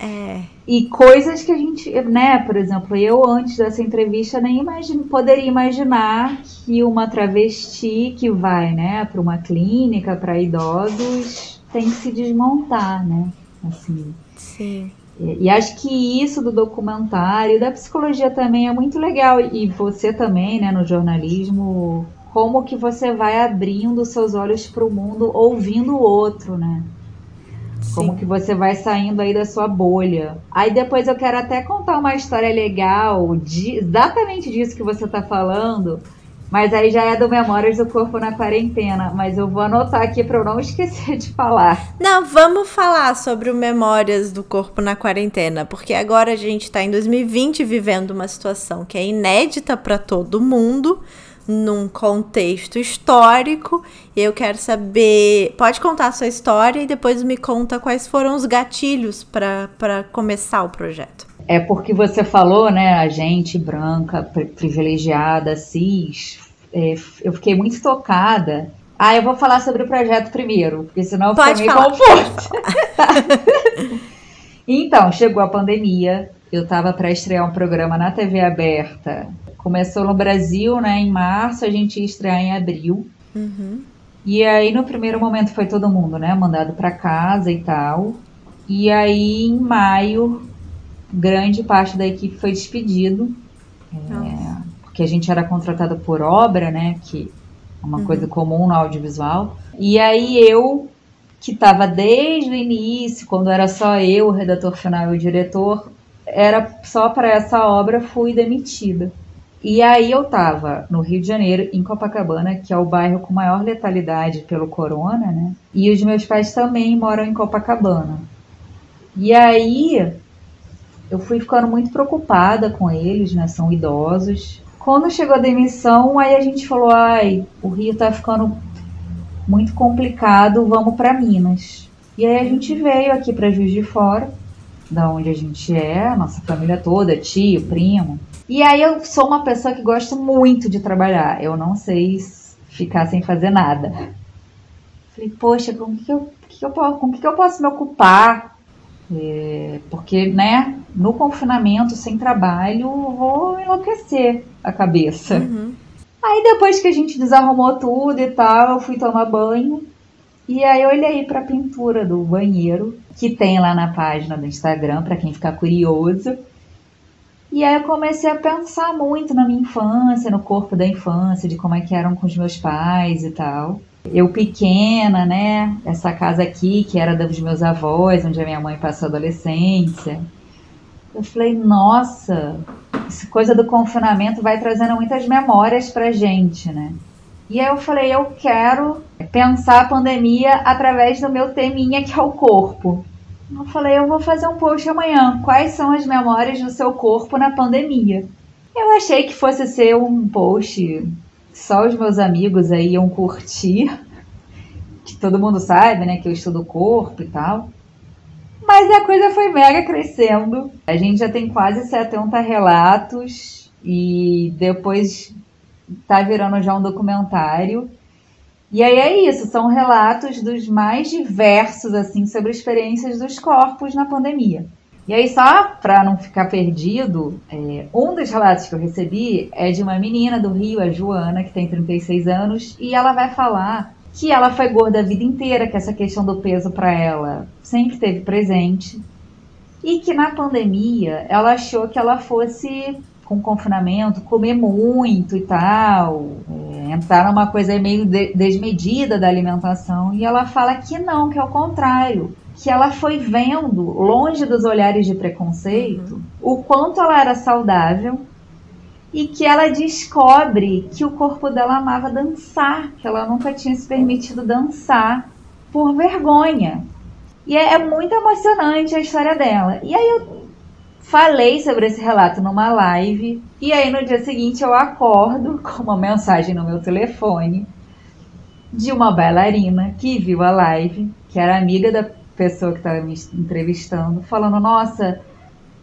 E, é. E coisas que a gente, né, por exemplo, eu antes dessa entrevista nem imagine, poderia imaginar que uma travesti que vai, né, para uma clínica para idosos tem que se desmontar, né? Assim. Sim. E, e, acho que isso do documentário, da psicologia também é muito legal. E você também, né, no jornalismo, como que você vai abrindo seus olhos para o mundo ouvindo o outro, né? Sim. Como que você vai saindo aí da sua bolha. Aí depois eu quero até contar uma história legal, de, exatamente disso que você está falando, mas aí já é do Memórias do Corpo na Quarentena. Mas eu vou anotar aqui para eu não esquecer de falar. Não, vamos falar sobre o Memórias do Corpo na Quarentena, porque agora a gente está em 2020 vivendo uma situação que é inédita para todo mundo, num contexto histórico. Eu quero saber. Pode contar a sua história e depois me conta quais foram os gatilhos para começar o projeto. É porque você falou, né, a gente branca, privilegiada, cis. É, eu fiquei muito tocada. Ah, eu vou falar sobre o projeto primeiro, porque senão fica meio falar, confuso. então, chegou a pandemia. Eu estava para estrear um programa na TV aberta. Começou no Brasil, né, em março, a gente ia estrear em abril. Uhum. E aí, no primeiro momento, foi todo mundo, né, mandado para casa e tal. E aí, em maio, grande parte da equipe foi despedido. É, porque a gente era contratado por obra, né? Que é uma uhum. coisa comum no audiovisual. E aí eu, que estava desde o início, quando era só eu, o redator final e o diretor, era só para essa obra, fui demitida. E aí eu estava no Rio de Janeiro, em Copacabana, que é o bairro com maior letalidade pelo corona, né? E os meus pais também moram em Copacabana. E aí eu fui ficando muito preocupada com eles, né? São idosos. Quando chegou a demissão, aí a gente falou: ai, o Rio tá ficando muito complicado, vamos para Minas. E aí a gente veio aqui para Juiz de Fora, da onde a gente é, a nossa família toda, tio, primo. E aí eu sou uma pessoa que gosta muito de trabalhar. Eu não sei ficar sem fazer nada. Falei, poxa, com que eu, que eu, com que eu posso me ocupar? É, porque, né, no confinamento, sem trabalho, vou enlouquecer a cabeça. Uhum. Aí depois que a gente desarrumou tudo e tal, eu fui tomar banho. E aí eu olhei para a pintura do banheiro, que tem lá na página do Instagram, para quem ficar curioso. E aí eu comecei a pensar muito na minha infância, no corpo da infância, de como é que eram com os meus pais e tal. Eu pequena, né? Essa casa aqui, que era dos meus avós, onde a minha mãe passou a adolescência. Eu falei, nossa, essa coisa do confinamento vai trazendo muitas memórias pra gente, né? E aí eu falei, eu quero pensar a pandemia através do meu teminha, que é o corpo. Eu falei, eu vou fazer um post amanhã. Quais são as memórias do seu corpo na pandemia? Eu achei que fosse ser um post só os meus amigos aí iam curtir, que todo mundo sabe, né, que eu estudo corpo e tal. Mas a coisa foi mega crescendo. A gente já tem quase 70 relatos e depois tá virando já um documentário. E aí é isso, são relatos dos mais diversos assim sobre experiências dos corpos na pandemia. E aí, só para não ficar perdido, é, um dos relatos que eu recebi é de uma menina do Rio, a Joana, que tem 36 anos, e ela vai falar que ela foi gorda a vida inteira, que essa questão do peso para ela sempre esteve presente, e que na pandemia ela achou que ela fosse, com confinamento, comer muito e tal, é, entrar numa coisa meio de desmedida da alimentação, e ela fala que não, que é o contrário que ela foi vendo, longe dos olhares de preconceito, uhum. o quanto ela era saudável e que ela descobre que o corpo dela amava dançar, que ela nunca tinha se permitido dançar por vergonha. E é, é muito emocionante a história dela. E aí eu falei sobre esse relato numa live, e aí no dia seguinte eu acordo com uma mensagem no meu telefone de uma bailarina que viu a live, que era amiga da pessoa que estava me entrevistando, falando: Nossa,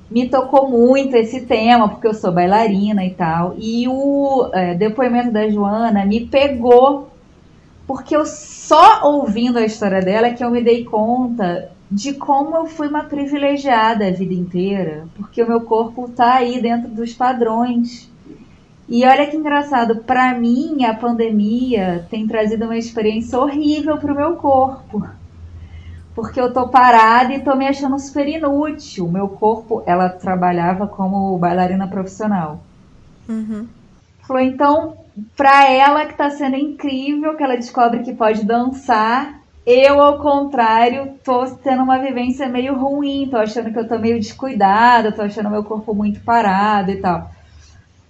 me tocou muito esse tema, porque eu sou bailarina e tal. E o é, depoimento da Joana me pegou, porque eu só ouvindo a história dela é que eu me dei conta de como eu fui uma privilegiada a vida inteira, porque o meu corpo tá aí dentro dos padrões. E olha que engraçado, para mim a pandemia tem trazido uma experiência horrível para o meu corpo porque eu tô parada e tô me achando super inútil. O meu corpo, ela trabalhava como bailarina profissional. Uhum. Falou, então, pra ela que tá sendo incrível, que ela descobre que pode dançar, eu, ao contrário, tô tendo uma vivência meio ruim, tô achando que eu tô meio descuidada, tô achando meu corpo muito parado e tal.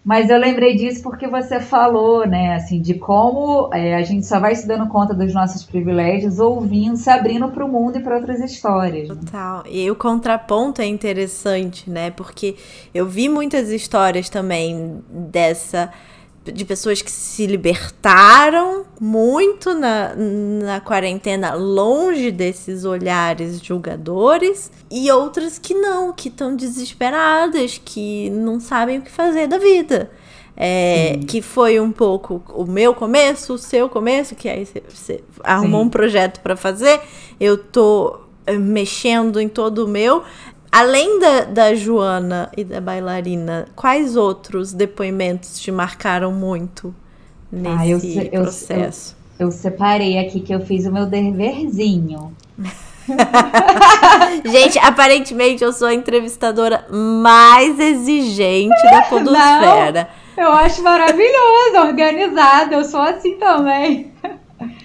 Mas eu lembrei disso porque você falou, né, assim, de como é, a gente só vai se dando conta dos nossos privilégios ouvindo, se abrindo para o mundo e para outras histórias. Né? Total. E o contraponto é interessante, né? Porque eu vi muitas histórias também dessa de pessoas que se libertaram muito na, na quarentena, longe desses olhares julgadores, e outras que não, que estão desesperadas, que não sabem o que fazer da vida. É, que foi um pouco o meu começo, o seu começo, que aí você arrumou Sim. um projeto para fazer, eu tô eh, mexendo em todo o meu. Além da, da Joana e da bailarina, quais outros depoimentos te marcaram muito nesse ah, eu, processo? Eu, eu, separei aqui que eu fiz o meu deverzinho. Gente, aparentemente eu sou a entrevistadora mais exigente da podosfera. Não, eu acho maravilhoso, organizada, eu sou assim também.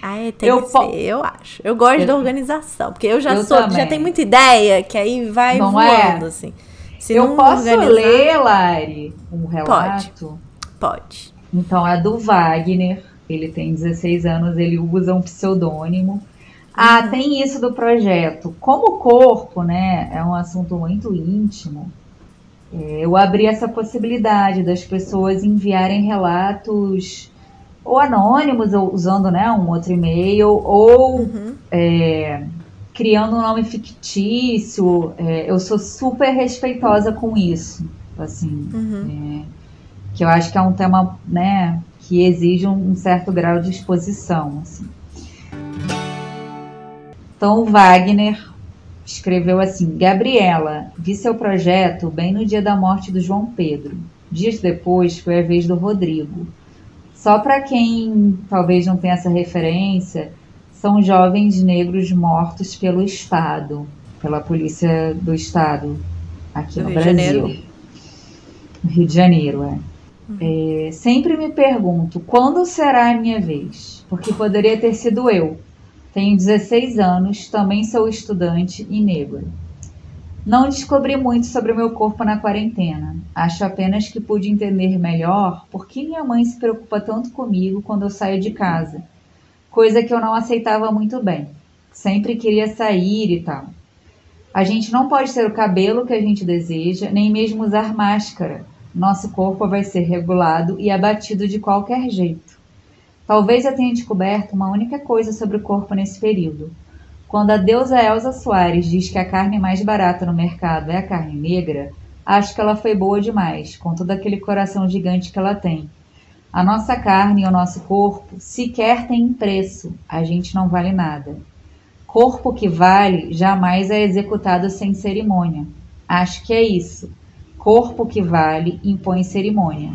Ah, tem eu que ser, eu acho. Eu gosto eu, da organização, porque eu já eu sou, também. já tenho muita ideia, que aí vai não é? voando, é? assim. Se eu posso organizar... ler, Lari, um relato? Pode. Pode. Então, é do Wagner. Ele tem 16 anos, ele usa um pseudônimo. Ah, uhum. tem isso do projeto. Como o corpo, né, é um assunto muito íntimo, é, eu abri essa possibilidade das pessoas enviarem relatos ou anônimos, ou usando né, um outro e-mail, ou uhum. é, criando um nome fictício. É, eu sou super respeitosa com isso, assim, uhum. é, que eu acho que é um tema, né, que exige um certo grau de exposição, assim. Então, o Wagner escreveu assim: Gabriela, vi seu projeto bem no dia da morte do João Pedro. Dias depois foi a vez do Rodrigo. Só para quem talvez não tenha essa referência, são jovens negros mortos pelo Estado, pela polícia do Estado, aqui no, no Brasil. No Rio de Janeiro, é. Uhum. é. Sempre me pergunto quando será a minha vez, porque poderia ter sido eu. Tenho 16 anos, também sou estudante e negro. Não descobri muito sobre o meu corpo na quarentena. Acho apenas que pude entender melhor por que minha mãe se preocupa tanto comigo quando eu saio de casa, coisa que eu não aceitava muito bem. Sempre queria sair e tal. A gente não pode ter o cabelo que a gente deseja, nem mesmo usar máscara. Nosso corpo vai ser regulado e abatido de qualquer jeito. Talvez eu tenha descoberto uma única coisa sobre o corpo nesse período quando a deusa Elsa Soares diz que a carne mais barata no mercado é a carne negra, acho que ela foi boa demais, com todo aquele coração gigante que ela tem. A nossa carne e o nosso corpo sequer têm preço, a gente não vale nada. Corpo que vale jamais é executado sem cerimônia. Acho que é isso. Corpo que vale impõe cerimônia.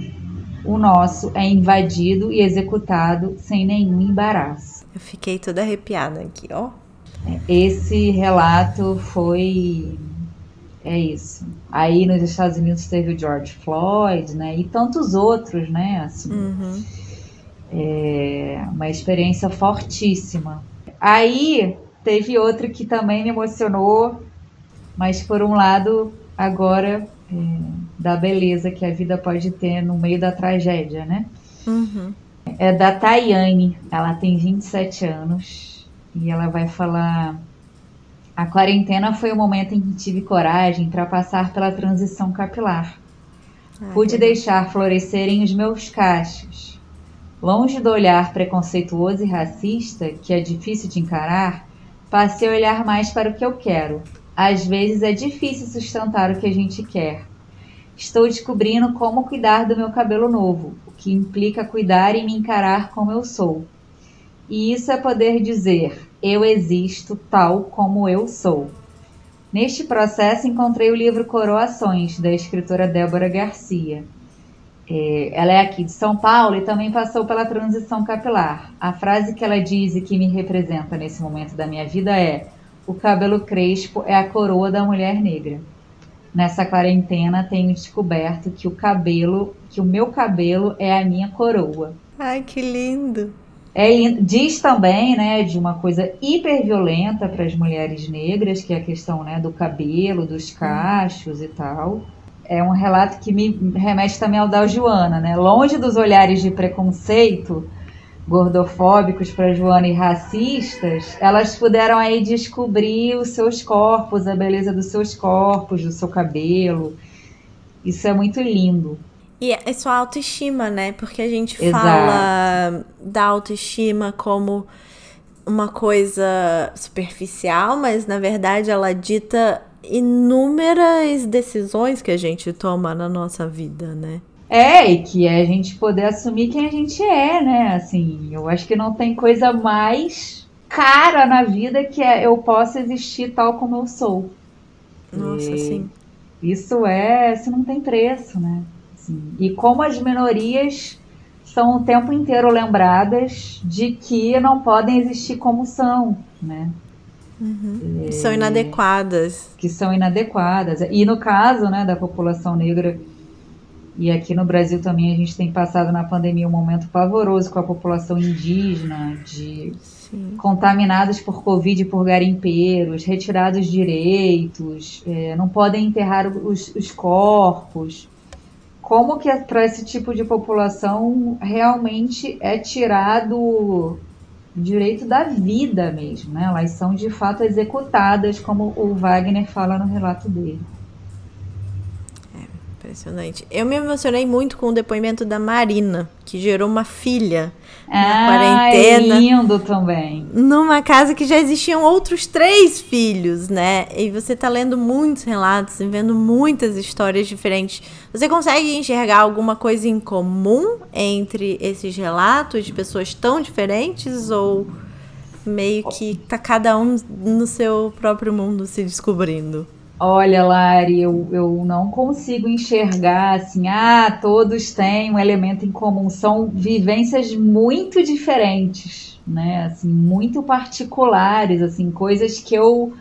O nosso é invadido e executado sem nenhum embaraço. Eu fiquei toda arrepiada aqui, ó. Esse relato foi. É isso. Aí nos Estados Unidos teve o George Floyd, né? E tantos outros, né? Assim, uhum. é uma experiência fortíssima. Aí teve outro que também me emocionou, mas por um lado, agora, é, da beleza que a vida pode ter no meio da tragédia, né? Uhum. É da Tayane, ela tem 27 anos e ela vai falar: A quarentena foi o momento em que tive coragem para passar pela transição capilar. Ai, Pude deixar florescerem os meus cachos. Longe do olhar preconceituoso e racista, que é difícil de encarar, passei a olhar mais para o que eu quero. Às vezes é difícil sustentar o que a gente quer. Estou descobrindo como cuidar do meu cabelo novo, o que implica cuidar e me encarar como eu sou. E isso é poder dizer: eu existo tal como eu sou. Neste processo, encontrei o livro Coroações, da escritora Débora Garcia. É, ela é aqui de São Paulo e também passou pela transição capilar. A frase que ela diz e que me representa nesse momento da minha vida é: o cabelo crespo é a coroa da mulher negra. Nessa quarentena tenho descoberto que o cabelo, que o meu cabelo é a minha coroa. Ai, que lindo. É, diz também, né, de uma coisa hiper violenta para as mulheres negras, que é a questão, né, do cabelo, dos cachos e tal é um relato que me remete também ao da Joana, né? Longe dos olhares de preconceito gordofóbicos para Joana e racistas, elas puderam aí descobrir os seus corpos, a beleza dos seus corpos, do seu cabelo. Isso é muito lindo. E é sua autoestima, né? Porque a gente Exato. fala da autoestima como uma coisa superficial, mas na verdade ela dita inúmeras decisões que a gente toma na nossa vida, né? É, e que é a gente poder assumir quem a gente é, né? Assim, eu acho que não tem coisa mais cara na vida que é eu possa existir tal como eu sou. Nossa, e sim. Isso é, isso não tem preço, né? Assim, e como as minorias são o tempo inteiro lembradas de que não podem existir como são, né? Uhum. É, são inadequadas. Que são inadequadas. E no caso né, da população negra, e aqui no Brasil também a gente tem passado na pandemia um momento pavoroso com a população indígena, de Sim. contaminados por Covid por garimpeiros, retirados direitos, é, não podem enterrar os, os corpos. Como que para esse tipo de população realmente é tirado direito da vida mesmo, né? Elas são de fato executadas, como o Wagner fala no relato dele. Impressionante. Eu me emocionei muito com o depoimento da Marina, que gerou uma filha na ah, quarentena. É lindo também. Numa casa que já existiam outros três filhos, né? E você tá lendo muitos relatos e vendo muitas histórias diferentes. Você consegue enxergar alguma coisa em comum entre esses relatos de pessoas tão diferentes ou meio que tá cada um no seu próprio mundo se descobrindo? Olha, Lari, eu, eu não consigo enxergar assim, ah, todos têm um elemento em comum. São vivências muito diferentes, né? Assim, muito particulares, assim, coisas que eu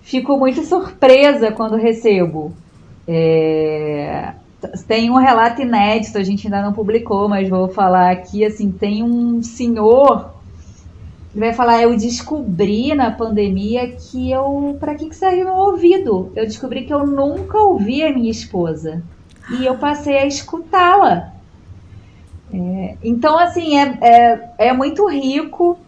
fico muito surpresa quando recebo. É... Tem um relato inédito, a gente ainda não publicou, mas vou falar aqui, assim, tem um senhor ele vai falar: Eu descobri na pandemia que eu. Para que, que serve meu ouvido? Eu descobri que eu nunca ouvi a minha esposa. E eu passei a escutá-la. É, então, assim, é, é, é muito rico.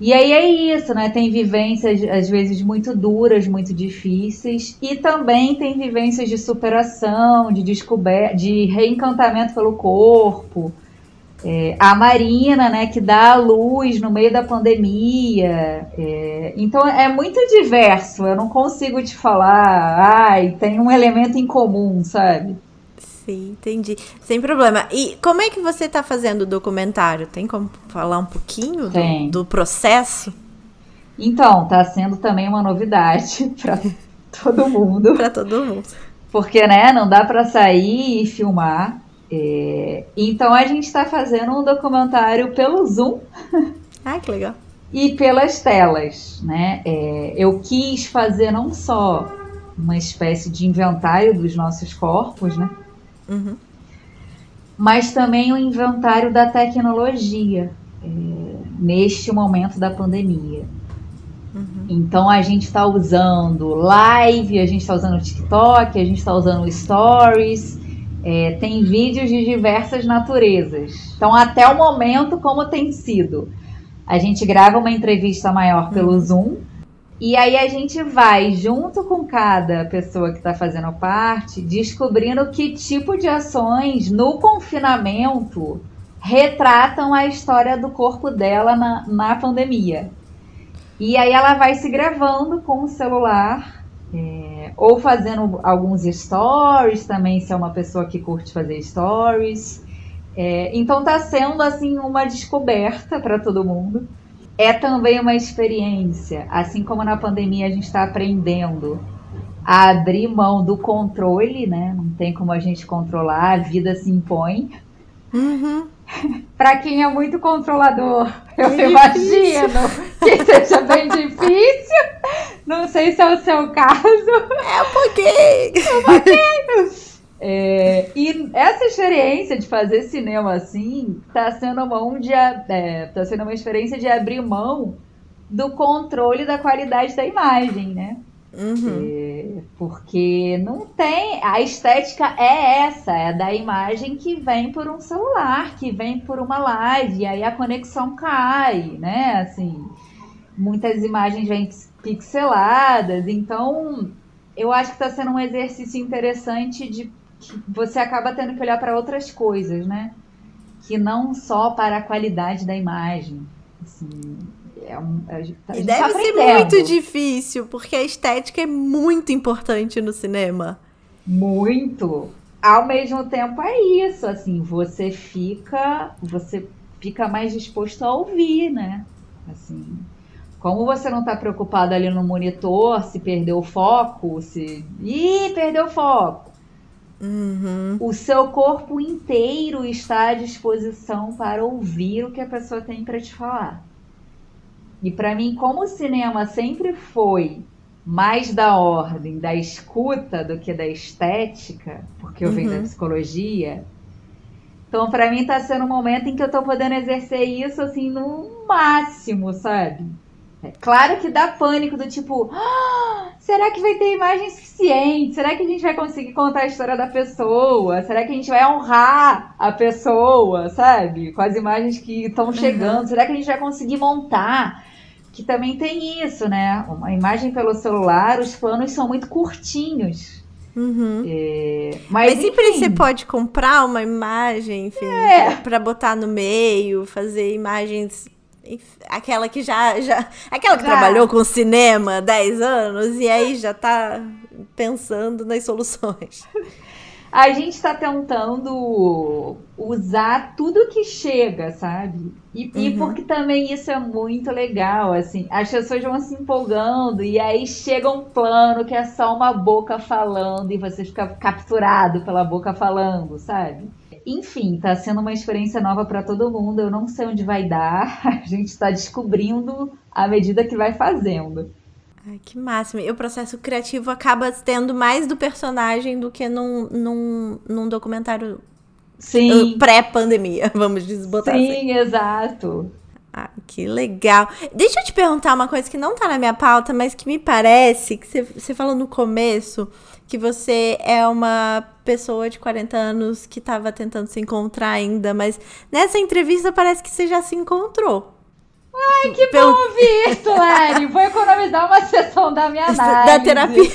E aí é isso, né? Tem vivências, às vezes, muito duras, muito difíceis. E também tem vivências de superação, de descoberta, de reencantamento pelo corpo. É, a Marina, né, que dá a luz no meio da pandemia. É, então é muito diverso. Eu não consigo te falar, ai, tem um elemento em comum, sabe? Sim, entendi. Sem problema. E como é que você está fazendo o documentário? Tem como falar um pouquinho do, do, processo? Então, está sendo também uma novidade para todo mundo. para todo mundo. Porque, né, não dá para sair e filmar. É, então a gente está fazendo um documentário pelo Zoom. Ah, que legal. e pelas telas, né? É, eu quis fazer não só uma espécie de inventário dos nossos corpos, né? Uhum. Mas também o um inventário da tecnologia é, neste momento da pandemia. Uhum. Então a gente está usando live, a gente está usando o TikTok, a gente está usando stories, é, tem vídeos de diversas naturezas. Então, até o momento, como tem sido? A gente grava uma entrevista maior pelo uhum. Zoom. E aí a gente vai, junto com cada pessoa que está fazendo parte, descobrindo que tipo de ações no confinamento retratam a história do corpo dela na, na pandemia. E aí ela vai se gravando com o celular, é, ou fazendo alguns stories também, se é uma pessoa que curte fazer stories. É, então tá sendo assim uma descoberta para todo mundo. É também uma experiência, assim como na pandemia a gente está aprendendo a abrir mão do controle, né? Não tem como a gente controlar, a vida se impõe. Uhum. para quem é muito controlador, eu é imagino que seja bem difícil. Não sei se é o seu caso. É um pouquinho. Um pouquinho. É, e essa experiência de fazer cinema assim está sendo mão de é, tá sendo uma experiência de abrir mão do controle da qualidade da imagem, né? Uhum. É, porque não tem. A estética é essa, é da imagem que vem por um celular, que vem por uma live, e aí a conexão cai, né? Assim, muitas imagens vêm pixeladas, então eu acho que está sendo um exercício interessante de que você acaba tendo que olhar para outras coisas, né? Que não só para a qualidade da imagem. Assim, é um, gente, a e deve tá ser muito difícil, porque a estética é muito importante no cinema. Muito. Ao mesmo tempo é isso, assim, você fica, você fica mais disposto a ouvir, né? Assim, como você não está preocupado ali no monitor, se perdeu o foco, se. Ih, perdeu o foco. Uhum. O seu corpo inteiro está à disposição para ouvir o que a pessoa tem para te falar. E para mim, como o cinema sempre foi mais da ordem da escuta do que da estética, porque eu uhum. venho da uhum. psicologia, então para mim está sendo um momento em que eu estou podendo exercer isso assim no máximo, sabe? É claro que dá pânico do tipo, ah, será que vai ter imagem suficiente? Será que a gente vai conseguir contar a história da pessoa? Será que a gente vai honrar a pessoa, sabe? Com as imagens que estão uhum. chegando? Uhum. Será que a gente vai conseguir montar? Que também tem isso, né? Uma imagem pelo celular, os planos são muito curtinhos. Uhum. É, mas, mas sempre você pode comprar uma imagem, enfim, é. para botar no meio, fazer imagens aquela que já, já aquela que já. trabalhou com cinema há 10 anos e aí já tá pensando nas soluções. A gente está tentando usar tudo que chega, sabe? E, uhum. e, porque também isso é muito legal, assim, as pessoas vão se empolgando e aí chega um plano que é só uma boca falando e você fica capturado pela boca falando, sabe? Enfim, tá sendo uma experiência nova para todo mundo. Eu não sei onde vai dar. A gente está descobrindo à medida que vai fazendo. Ai, que máximo. E o processo criativo acaba tendo mais do personagem do que num, num, num documentário uh, pré-pandemia, vamos botar Sim, assim. Sim, exato. Ah, que legal. Deixa eu te perguntar uma coisa que não tá na minha pauta, mas que me parece que você falou no começo que você é uma pessoa de 40 anos que estava tentando se encontrar ainda, mas nessa entrevista parece que você já se encontrou. Ai, que Pelo... bom ouvir isso, Lari. Vou economizar uma sessão da minha análise. Da terapia.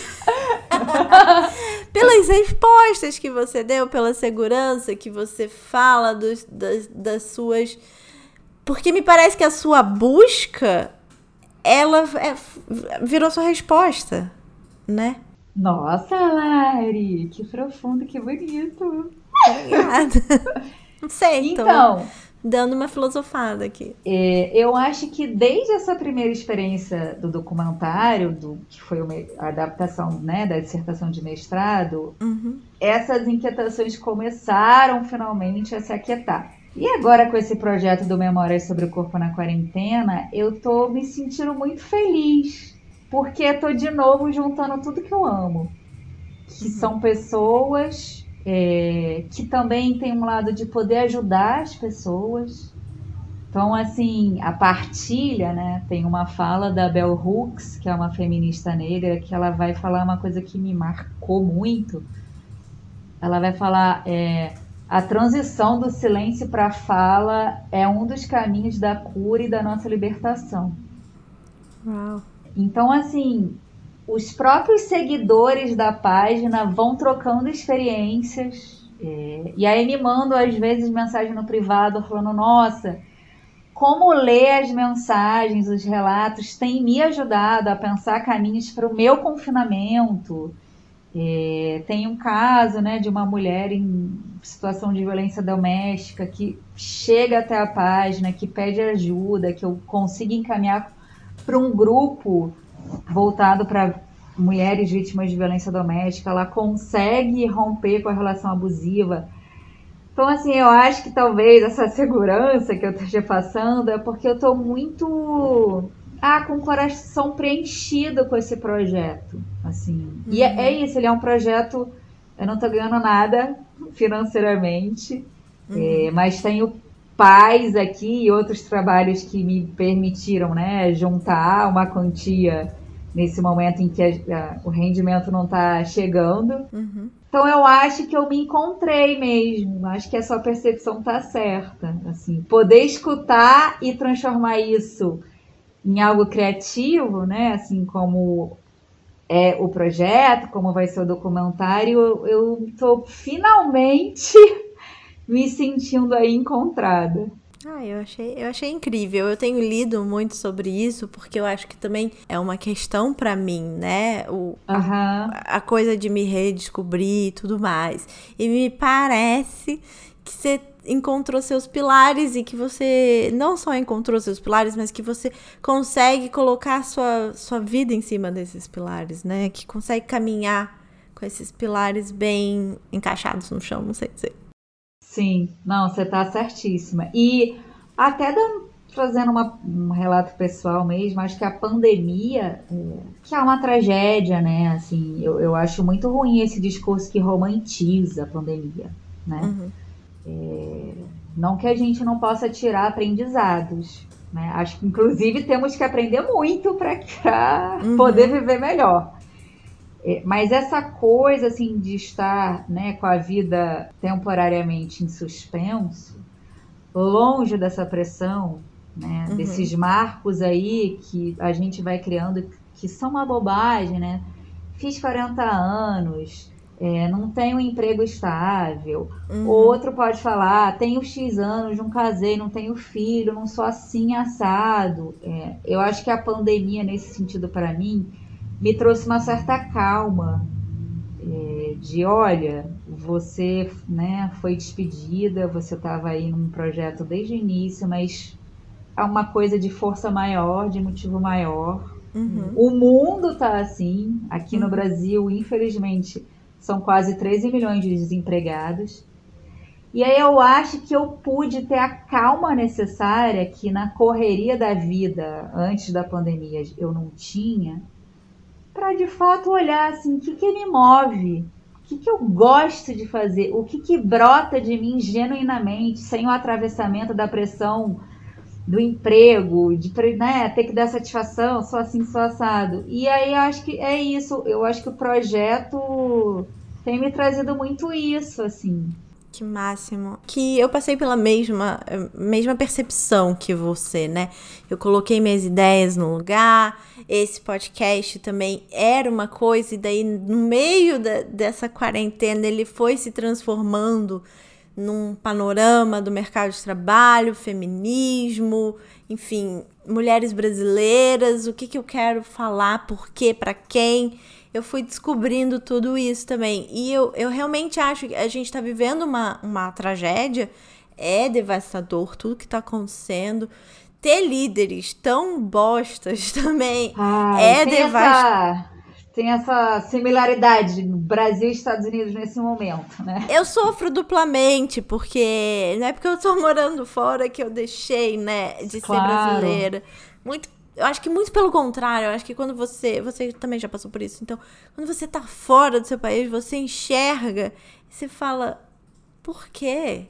Pelas respostas que você deu, pela segurança que você fala dos, das, das suas... Porque me parece que a sua busca, ela é, virou sua resposta, né? Nossa, Lari, que profundo, que bonito. Obrigada. Não sei, então. Dando uma filosofada aqui. É, eu acho que desde essa primeira experiência do documentário, do que foi a adaptação né, da dissertação de mestrado, uhum. essas inquietações começaram finalmente a se aquietar. E agora com esse projeto do Memórias sobre o Corpo na Quarentena, eu tô me sentindo muito feliz porque estou de novo juntando tudo que eu amo, que uhum. são pessoas é, que também tem um lado de poder ajudar as pessoas. Então, assim, a partilha, né? Tem uma fala da Bell Hooks, que é uma feminista negra, que ela vai falar uma coisa que me marcou muito. Ela vai falar é, a transição do silêncio para a fala é um dos caminhos da cura e da nossa libertação. Uau. Então, assim, os próprios seguidores da página vão trocando experiências. É, e aí me mandam, às vezes, mensagem no privado falando, nossa, como ler as mensagens, os relatos, tem me ajudado a pensar caminhos para o meu confinamento. É, tem um caso né, de uma mulher em situação de violência doméstica que chega até a página, que pede ajuda, que eu consiga encaminhar para um grupo voltado para mulheres vítimas de violência doméstica. Ela consegue romper com a relação abusiva então, assim, eu acho que talvez essa segurança que eu esteja passando é porque eu estou muito. Ah, com o coração preenchido com esse projeto. Assim. Uhum. E é, é, isso, ele é um projeto. Eu não estou ganhando nada financeiramente, uhum. é, mas tenho pais aqui e outros trabalhos que me permitiram né, juntar uma quantia nesse momento em que a, a, o rendimento não está chegando. Uhum. Então eu acho que eu me encontrei mesmo. Acho que a sua percepção tá certa. Assim, poder escutar e transformar isso em algo criativo, né? Assim como é o projeto, como vai ser o documentário, eu estou finalmente me sentindo aí encontrada. Ah, eu achei, eu achei incrível. Eu tenho lido muito sobre isso porque eu acho que também é uma questão para mim, né? O, uhum. a, a, coisa de me redescobrir e tudo mais. E me parece que você encontrou seus pilares e que você não só encontrou seus pilares, mas que você consegue colocar sua, sua vida em cima desses pilares, né? Que consegue caminhar com esses pilares bem encaixados no chão, não sei dizer. Sim, não, você está certíssima. E até dando, fazendo uma, um relato pessoal mesmo, acho que a pandemia, é, que é uma tragédia, né? Assim, eu, eu acho muito ruim esse discurso que romantiza a pandemia, né? Uhum. É, não que a gente não possa tirar aprendizados, né? Acho que inclusive temos que aprender muito para uhum. poder viver melhor. É, mas essa coisa assim de estar né, com a vida temporariamente em suspenso, longe dessa pressão, né, uhum. desses marcos aí que a gente vai criando, que são uma bobagem, né? Fiz 40 anos, é, não tenho um emprego estável. Uhum. Outro pode falar, tenho X anos, não casei, não tenho filho, não sou assim assado. É, eu acho que a pandemia, nesse sentido, para mim, me trouxe uma certa calma é, de olha, você né, foi despedida, você estava aí num projeto desde o início, mas há uma coisa de força maior, de motivo maior. Uhum. O mundo está assim. Aqui uhum. no Brasil, infelizmente, são quase 13 milhões de desempregados. E aí eu acho que eu pude ter a calma necessária que na correria da vida antes da pandemia eu não tinha para de fato olhar assim, o que, que me move, o que, que eu gosto de fazer, o que, que brota de mim genuinamente, sem o atravessamento da pressão do emprego, de né, ter que dar satisfação, só assim, só assado. E aí acho que é isso, eu acho que o projeto tem me trazido muito isso, assim. Que máximo. Que eu passei pela mesma, mesma percepção que você, né? Eu coloquei minhas ideias no lugar. Esse podcast também era uma coisa, e daí, no meio da, dessa quarentena, ele foi se transformando num panorama do mercado de trabalho, feminismo, enfim, mulheres brasileiras, o que, que eu quero falar, por quê, para quem eu fui descobrindo tudo isso também. E eu, eu realmente acho que a gente está vivendo uma, uma tragédia, é devastador tudo que está acontecendo. Ter líderes tão bostas também Ai, é devastador. Tem essa similaridade Brasil e Estados Unidos nesse momento, né? Eu sofro duplamente, porque não é porque eu tô morando fora que eu deixei, né, de claro. ser brasileira. Muito eu acho que muito pelo contrário, eu acho que quando você. Você também já passou por isso. Então, quando você tá fora do seu país, você enxerga e você fala: por quê?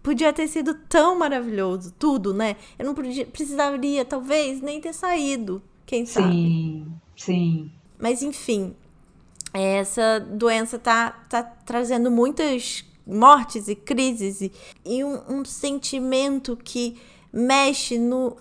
Podia ter sido tão maravilhoso, tudo, né? Eu não podia, precisaria, talvez, nem ter saído. Quem sabe? Sim, sim. Mas, enfim, essa doença tá, tá trazendo muitas mortes e crises e, e um, um sentimento que mexe no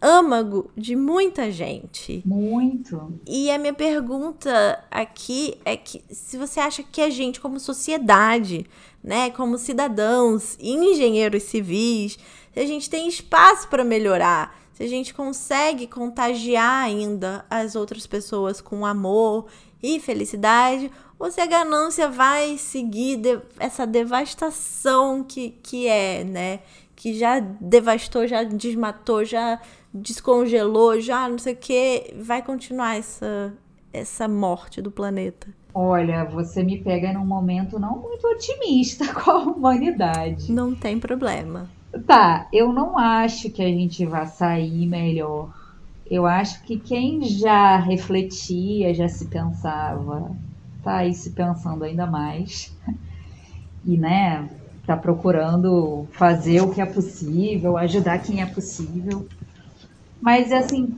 âmago de muita gente. Muito. E a minha pergunta aqui é que se você acha que a gente, como sociedade, né, como cidadãos, engenheiros civis, se a gente tem espaço para melhorar, se a gente consegue contagiar ainda as outras pessoas com amor e felicidade, ou se a ganância vai seguir de, essa devastação que, que é, né? Que já devastou, já desmatou, já descongelou, já não sei o que, vai continuar essa, essa morte do planeta? Olha, você me pega num momento não muito otimista com a humanidade. Não tem problema. Tá, eu não acho que a gente vai sair melhor. Eu acho que quem já refletia, já se pensava, tá aí se pensando ainda mais. E, né, tá procurando fazer o que é possível, ajudar quem é possível. Mas, assim,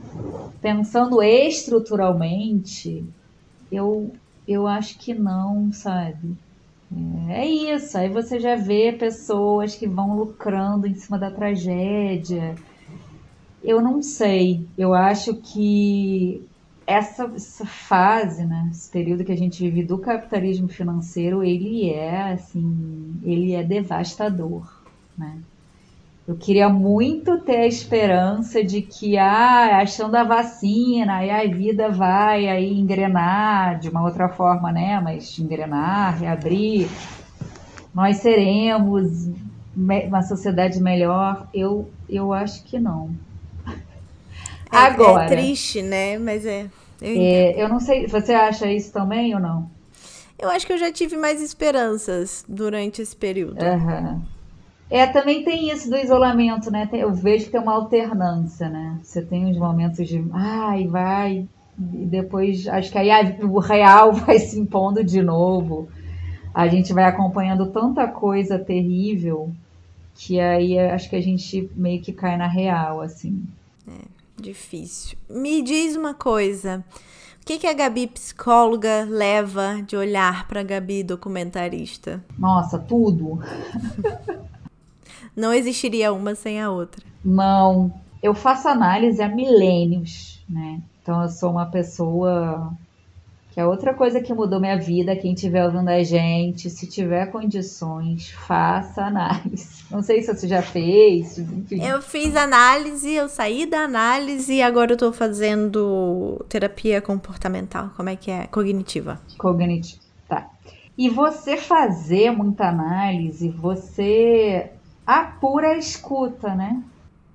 pensando estruturalmente, eu, eu acho que não, sabe? É, é isso. Aí você já vê pessoas que vão lucrando em cima da tragédia. Eu não sei. Eu acho que essa, essa fase, né, esse período que a gente vive do capitalismo financeiro, ele é assim, ele é devastador, né? Eu queria muito ter a esperança de que ah, achando a vacina, aí a vida vai aí engrenar de uma outra forma, né? Mas engrenar, reabrir, nós seremos uma sociedade melhor. Eu, eu acho que não. É, Agora, é triste, né? Mas é eu, é, eu não sei, você acha isso também ou não? Eu acho que eu já tive mais esperanças durante esse período. Uhum. É, também tem isso do isolamento, né? Eu vejo que tem uma alternância, né? Você tem uns momentos de ai, vai, e depois acho que aí o real vai se impondo de novo. A gente vai acompanhando tanta coisa terrível que aí acho que a gente meio que cai na real, assim. É, difícil. Me diz uma coisa. O que, que a Gabi psicóloga leva de olhar para a Gabi documentarista? Nossa, tudo. não existiria uma sem a outra. Não, eu faço análise há milênios, né? Então eu sou uma pessoa que é outra coisa que mudou minha vida, quem estiver ouvindo a gente, se tiver condições, faça análise. Não sei se você já fez, enfim. Eu fiz análise, eu saí da análise e agora eu tô fazendo terapia comportamental, como é que é? Cognitiva. Cognitiva, tá. E você fazer muita análise, você a pura escuta, né?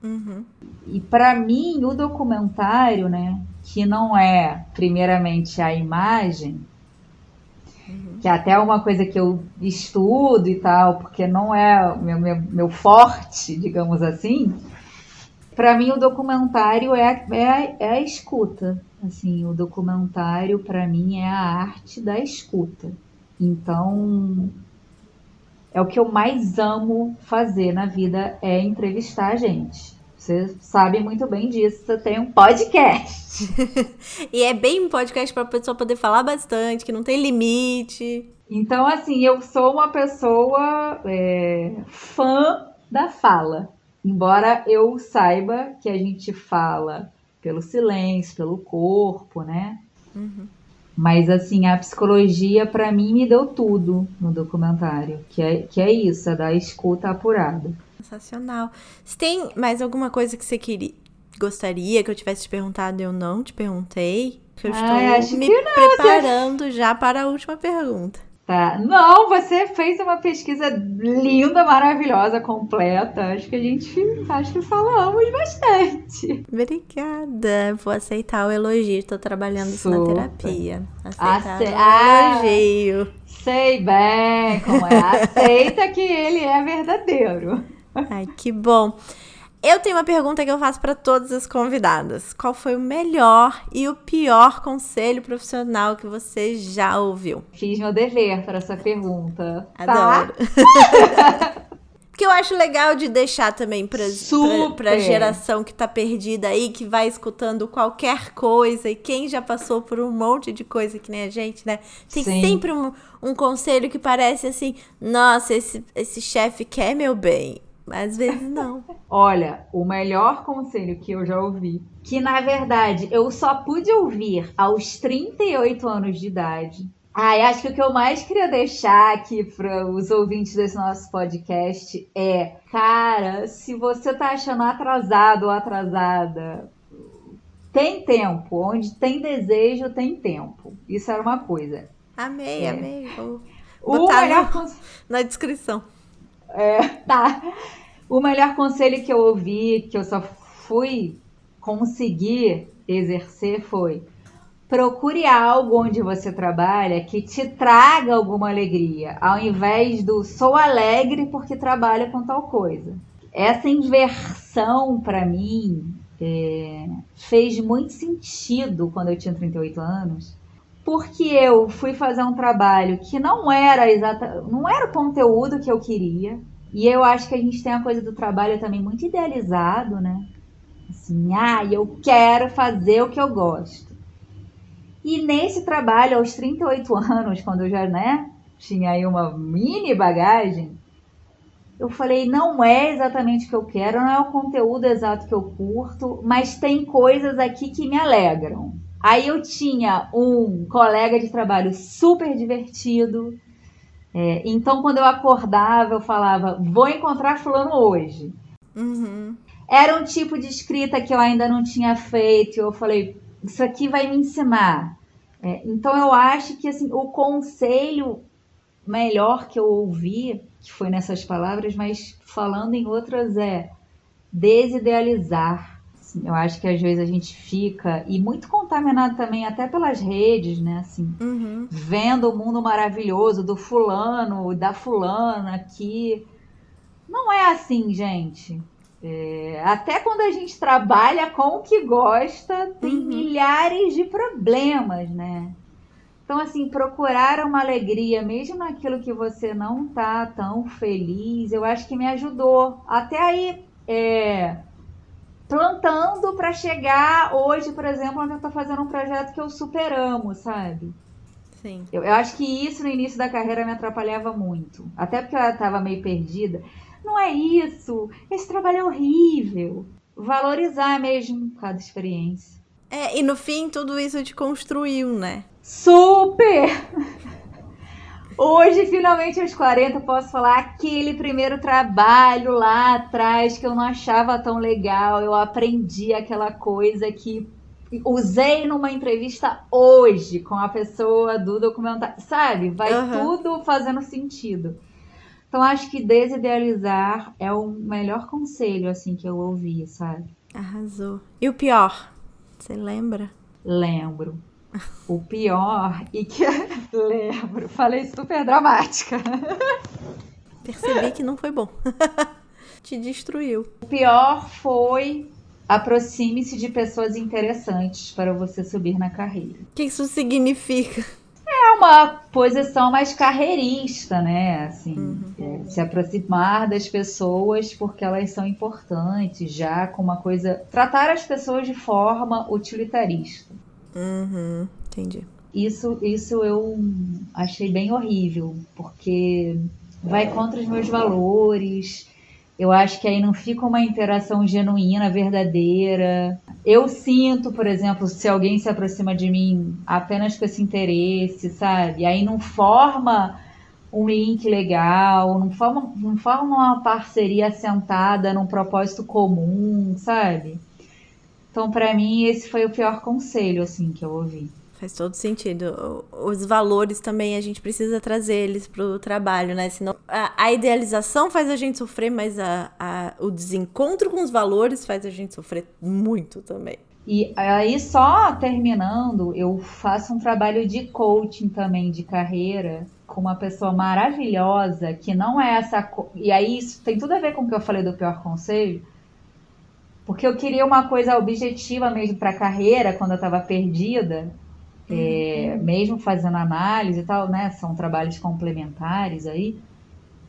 Uhum. E para mim, o documentário, né, que não é primeiramente a imagem, uhum. que é até uma coisa que eu estudo e tal, porque não é meu, meu, meu forte, digamos assim. Para mim, o documentário é, é, é a escuta. Assim, o documentário para mim é a arte da escuta. Então, é o que eu mais amo fazer na vida é entrevistar a gente. Você sabe muito bem disso, você tem um podcast. e é bem um podcast para a pessoa poder falar bastante, que não tem limite. Então, assim, eu sou uma pessoa é, fã da fala. Embora eu saiba que a gente fala pelo silêncio, pelo corpo, né? Uhum. Mas assim, a psicologia para mim me deu tudo no documentário, que é, que é isso, é da escuta apurada. Sensacional. Você tem mais alguma coisa que você queria, gostaria que eu tivesse te perguntado e eu não te perguntei? Eu estou me preparando já para a última pergunta. Tá. Não, você fez uma pesquisa linda, maravilhosa, completa. Acho que a gente acho que falamos bastante. Obrigada. Vou aceitar o elogio. Estou trabalhando isso na terapia. Aceitar Ace... o ah, elogio. Sei bem como é. Aceita que ele é verdadeiro. Ai, que bom. Eu tenho uma pergunta que eu faço para todas as convidadas. Qual foi o melhor e o pior conselho profissional que você já ouviu? Fiz meu dever para essa pergunta. Adoro. Tá? que eu acho legal de deixar também para a geração que tá perdida aí, que vai escutando qualquer coisa e quem já passou por um monte de coisa que nem a gente, né? Tem Sim. sempre um, um conselho que parece assim: nossa, esse, esse chefe quer meu bem Às vezes não. Olha, o melhor conselho que eu já ouvi, que na verdade eu só pude ouvir aos 38 anos de idade. Ai, acho que o que eu mais queria deixar aqui para os ouvintes desse nosso podcast é, cara, se você tá achando atrasado ou atrasada, tem tempo. Onde tem desejo, tem tempo. Isso era uma coisa. Amei, é. amei. Vou o melhor no, na descrição. É, tá. O melhor conselho que eu ouvi, que eu só fui conseguir exercer foi procure algo onde você trabalha que te traga alguma alegria, ao invés do sou alegre porque trabalho com tal coisa. Essa inversão para mim é, fez muito sentido quando eu tinha 38 anos, porque eu fui fazer um trabalho que não era exata, não era o conteúdo que eu queria. E eu acho que a gente tem a coisa do trabalho também muito idealizado, né? Assim, ah, eu quero fazer o que eu gosto. E nesse trabalho, aos 38 anos, quando eu já, né, tinha aí uma mini bagagem, eu falei, não é exatamente o que eu quero, não é o conteúdo exato que eu curto, mas tem coisas aqui que me alegram. Aí eu tinha um colega de trabalho super divertido. É, então, quando eu acordava, eu falava, vou encontrar fulano hoje. Uhum. Era um tipo de escrita que eu ainda não tinha feito. Eu falei, isso aqui vai me ensinar. É, então, eu acho que assim, o conselho melhor que eu ouvi que foi nessas palavras, mas falando em outras é desidealizar. Assim, eu acho que às vezes a gente fica, e muito contaminado também até pelas redes, né? Assim, uhum. vendo o mundo maravilhoso do fulano, da fulana aqui. Não é assim, gente. É, até quando a gente trabalha com o que gosta, tem uhum. milhares de problemas, né? Então, assim, procurar uma alegria, mesmo naquilo que você não tá tão feliz, eu acho que me ajudou. Até aí, é, plantando para chegar hoje, por exemplo, onde eu tô fazendo um projeto que eu superamo, sabe? Sim. Eu, eu acho que isso no início da carreira me atrapalhava muito. Até porque eu tava meio perdida. Não é isso. Esse trabalho é horrível. Valorizar mesmo cada experiência. É, e no fim tudo isso te construiu, né? Super! Hoje, finalmente, aos 40, posso falar aquele primeiro trabalho lá atrás que eu não achava tão legal. Eu aprendi aquela coisa que usei numa entrevista hoje com a pessoa do documentário. Sabe? Vai uhum. tudo fazendo sentido. Então, acho que desidealizar é o melhor conselho, assim, que eu ouvi, sabe? Arrasou. E o pior? Você lembra? Lembro. O pior, e que lembro, falei super dramática. Percebi que não foi bom. Te destruiu. O pior foi aproxime-se de pessoas interessantes para você subir na carreira. O que isso significa? É uma posição mais carreirista, né? Assim, uhum. é, se aproximar das pessoas porque elas são importantes, já com uma coisa. Tratar as pessoas de forma utilitarista. Uhum, entendi. Isso, isso eu achei bem horrível, porque vai contra os meus valores. Eu acho que aí não fica uma interação genuína, verdadeira. Eu sinto, por exemplo, se alguém se aproxima de mim apenas com esse interesse, sabe? Aí não forma um link legal, não forma, não forma uma parceria assentada num propósito comum, sabe? Então, para mim, esse foi o pior conselho, assim, que eu ouvi. Faz todo sentido. Os valores também a gente precisa trazer eles pro trabalho, né? Senão a, a idealização faz a gente sofrer, mas a, a, o desencontro com os valores faz a gente sofrer muito também. E aí, só terminando, eu faço um trabalho de coaching também de carreira com uma pessoa maravilhosa que não é essa. E aí, isso tem tudo a ver com o que eu falei do pior conselho porque eu queria uma coisa objetiva mesmo para a carreira, quando eu estava perdida, uhum. é, mesmo fazendo análise e tal, né? São trabalhos complementares aí.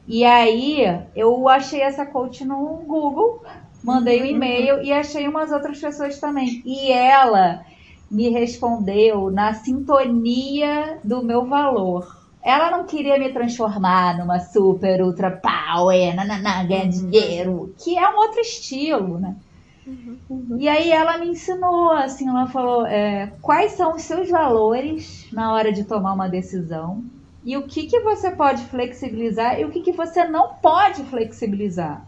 E aí eu achei essa coach no Google, mandei o um uhum. e-mail e achei umas outras pessoas também. E ela me respondeu na sintonia do meu valor. ela não queria me transformar numa super ultra power, nananã, ganhar uhum. dinheiro, que é um outro estilo, né? Uhum. E aí ela me ensinou, assim, ela falou é, quais são os seus valores na hora de tomar uma decisão e o que, que você pode flexibilizar e o que, que você não pode flexibilizar.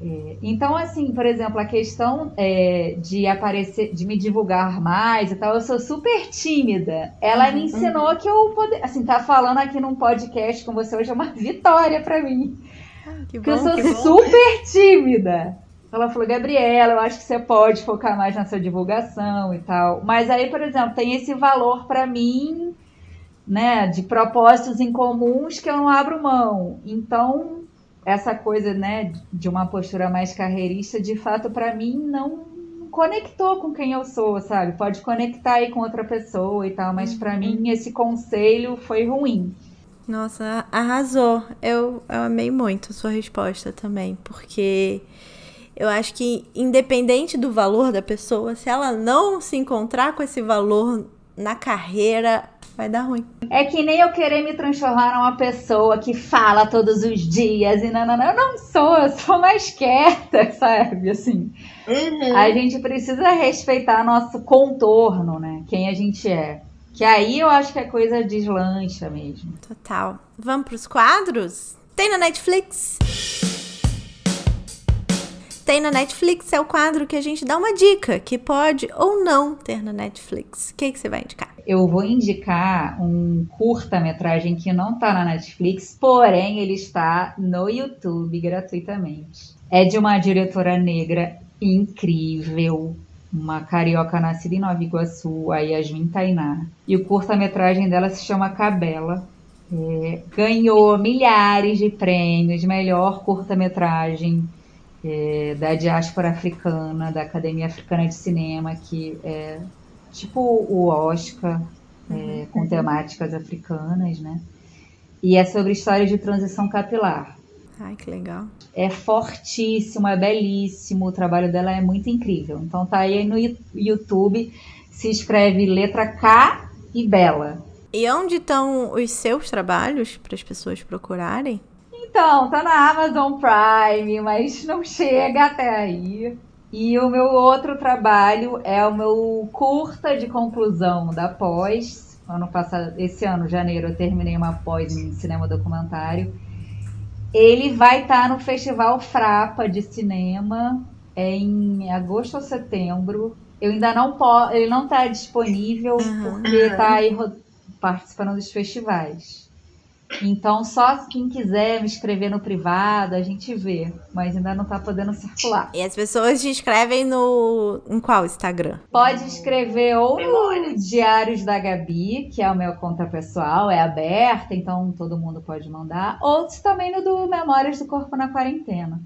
É, então, assim, por exemplo, a questão é, de aparecer, de me divulgar mais e tal, eu sou super tímida. Ela uhum. me ensinou que eu poder, assim, tá falando aqui num podcast com você hoje é uma vitória para mim. Ah, que bom, Porque eu sou super tímida. Ela falou, Gabriela, eu acho que você pode focar mais na sua divulgação e tal. Mas aí, por exemplo, tem esse valor para mim, né, de propósitos incomuns que eu não abro mão. Então, essa coisa, né, de uma postura mais carreirista, de fato, para mim, não conectou com quem eu sou, sabe? Pode conectar aí com outra pessoa e tal, mas para mim uhum. esse conselho foi ruim. Nossa, arrasou. Eu, eu amei muito a sua resposta também, porque eu acho que, independente do valor da pessoa, se ela não se encontrar com esse valor na carreira, vai dar ruim. É que nem eu querer me transformar numa pessoa que fala todos os dias e não, não, não. Eu não sou, eu sou mais quieta, sabe? Assim. Uhum. A gente precisa respeitar nosso contorno, né? Quem a gente é. Que aí eu acho que a coisa deslancha mesmo. Total. Vamos pros quadros? Tem na Netflix? Tem na Netflix é o quadro que a gente dá uma dica que pode ou não ter na Netflix. O que, que você vai indicar? Eu vou indicar um curta-metragem que não está na Netflix, porém ele está no YouTube gratuitamente. É de uma diretora negra incrível, uma carioca nascida em Nova Iguaçu, a Yasmin Tainá. E o curta-metragem dela se chama Cabela. É, ganhou milhares de prêmios, melhor curta-metragem é, da diáspora africana, da Academia Africana de Cinema, que é tipo o Oscar, é, uhum. com temáticas africanas, né? E é sobre história de transição capilar. Ai, que legal. É fortíssimo, é belíssimo, o trabalho dela é muito incrível. Então tá aí no YouTube, se escreve letra K e Bela. E onde estão os seus trabalhos para as pessoas procurarem? Então, tá na Amazon Prime, mas não chega até aí. E o meu outro trabalho é o meu curta de conclusão da pós. Ano passado, esse ano, janeiro, eu terminei uma pós em cinema documentário. Ele vai estar tá no Festival Frapa de Cinema em agosto ou setembro. Eu ainda não posso, ele não está disponível porque está aí participando dos festivais. Então, só quem quiser me escrever no privado, a gente vê. Mas ainda não tá podendo circular. E as pessoas te escrevem no. Em qual Instagram? Pode escrever ou no Diários da Gabi, que é o meu conta pessoal, é aberta, então todo mundo pode mandar. Ou também no do Memórias do Corpo na Quarentena.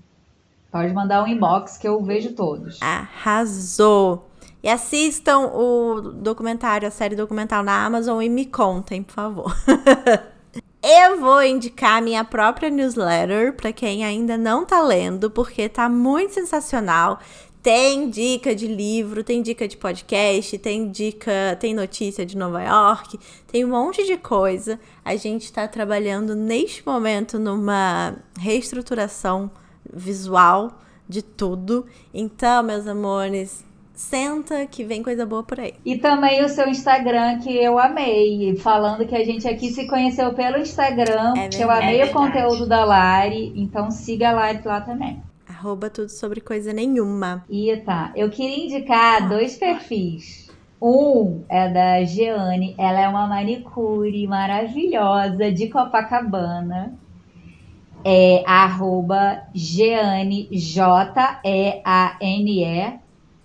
Pode mandar um inbox que eu vejo todos. Arrasou! E assistam o documentário, a série documental na Amazon e me contem, por favor. Eu vou indicar minha própria newsletter para quem ainda não tá lendo, porque tá muito sensacional. Tem dica de livro, tem dica de podcast, tem dica, tem notícia de Nova York, tem um monte de coisa. A gente está trabalhando neste momento numa reestruturação visual de tudo. Então, meus amores, Senta que vem coisa boa por aí. E também o seu Instagram, que eu amei. Falando que a gente aqui se conheceu pelo Instagram, é que eu amei é o conteúdo da Lari. Então siga a Lari lá também. Arroba tudo sobre coisa nenhuma. E tá. Eu queria indicar dois perfis. Um é da Jeane, ela é uma manicure maravilhosa de Copacabana. É arroba Jeane, J-E-A-N-E,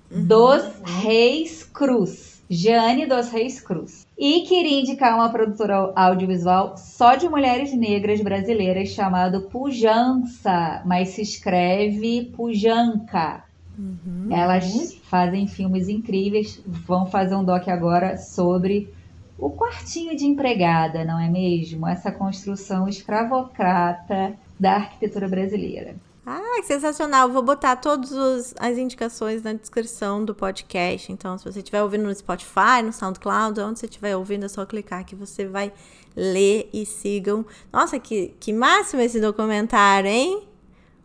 dos Reis Cruz. Jeane dos Reis Cruz. E queria indicar uma produtora audiovisual só de mulheres negras brasileiras chamado Pujança, mas se escreve Pujanca. Uhum. Elas fazem filmes incríveis. Vão fazer um doc agora sobre o quartinho de empregada, não é mesmo? Essa construção escravocrata da arquitetura brasileira. Ah, que sensacional. Vou botar todas as indicações na descrição do podcast. Então, se você estiver ouvindo no Spotify, no SoundCloud, onde você estiver ouvindo, é só clicar que você vai ler e sigam. Nossa, que, que máximo esse documentário, hein?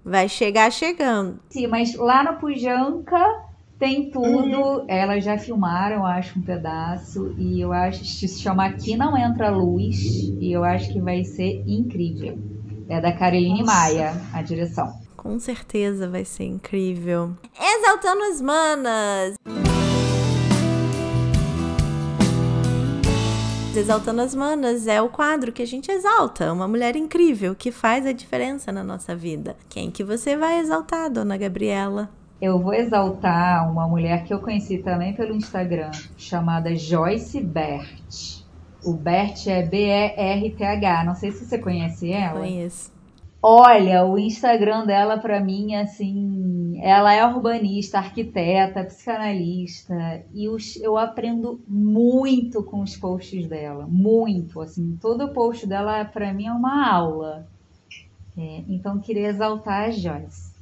Vai chegar chegando. Sim, mas lá no Pujanca tem tudo. Uhum. Elas já filmaram, acho, um pedaço. E eu acho que se chama Aqui Não Entra Luz. E eu acho que vai ser incrível. É da Caroline Maia, a direção. Com certeza vai ser incrível. Exaltando as manas! Exaltando as Manas é o quadro que a gente exalta, uma mulher incrível que faz a diferença na nossa vida. Quem que você vai exaltar, dona Gabriela? Eu vou exaltar uma mulher que eu conheci também pelo Instagram, chamada Joyce Bert. O Bert é B-E-R-T-H. Não sei se você conhece ela. Conheço. Olha, o Instagram dela para mim assim, ela é urbanista, arquiteta, psicanalista e os, eu aprendo muito com os posts dela, muito, assim, todo post dela para mim é uma aula. É, então queria exaltar a Joyce.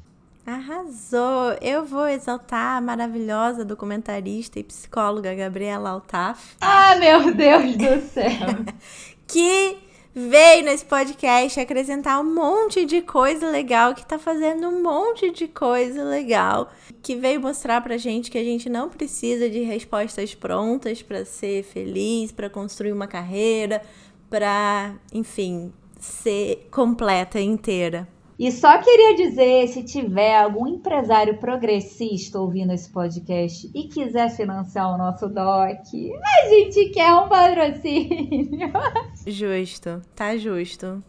Arrasou! Eu vou exaltar a maravilhosa documentarista e psicóloga Gabriela Altaf. Ah, meu Deus do céu! que veio nesse podcast acrescentar um monte de coisa legal, que tá fazendo um monte de coisa legal, que veio mostrar pra gente que a gente não precisa de respostas prontas para ser feliz, para construir uma carreira, para, enfim, ser completa inteira. E só queria dizer, se tiver algum empresário progressista ouvindo esse podcast e quiser financiar o nosso doc, a gente quer um patrocínio. Justo, tá justo.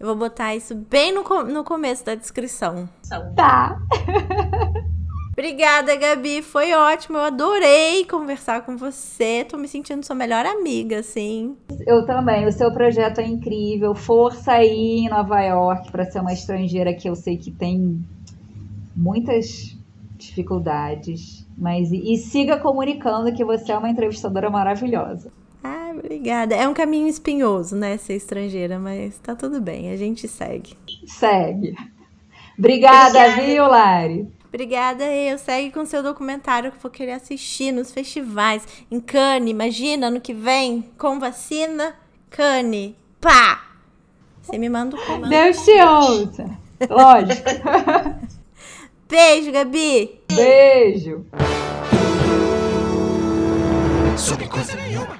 Eu vou botar isso bem no, no começo da descrição. Tá. Obrigada, Gabi. Foi ótimo. Eu adorei conversar com você. Tô me sentindo sua melhor amiga, assim. Eu também. O seu projeto é incrível. Força aí em Nova York para ser uma estrangeira que eu sei que tem muitas dificuldades. Mas e, e siga comunicando que você é uma entrevistadora maravilhosa. Ah, obrigada. É um caminho espinhoso, né, ser estrangeira, mas tá tudo bem. A gente segue. Segue. Obrigada, Obrigada. viu, Lari? Obrigada, eu. Segue com seu documentário que vou querer assistir nos festivais. Em Cannes, imagina, ano que vem, com vacina, Cannes. Pá! Você me manda o comando. Deus te ouça. Lógico. Beijo, Gabi. Beijo. Sobre coisa nenhuma.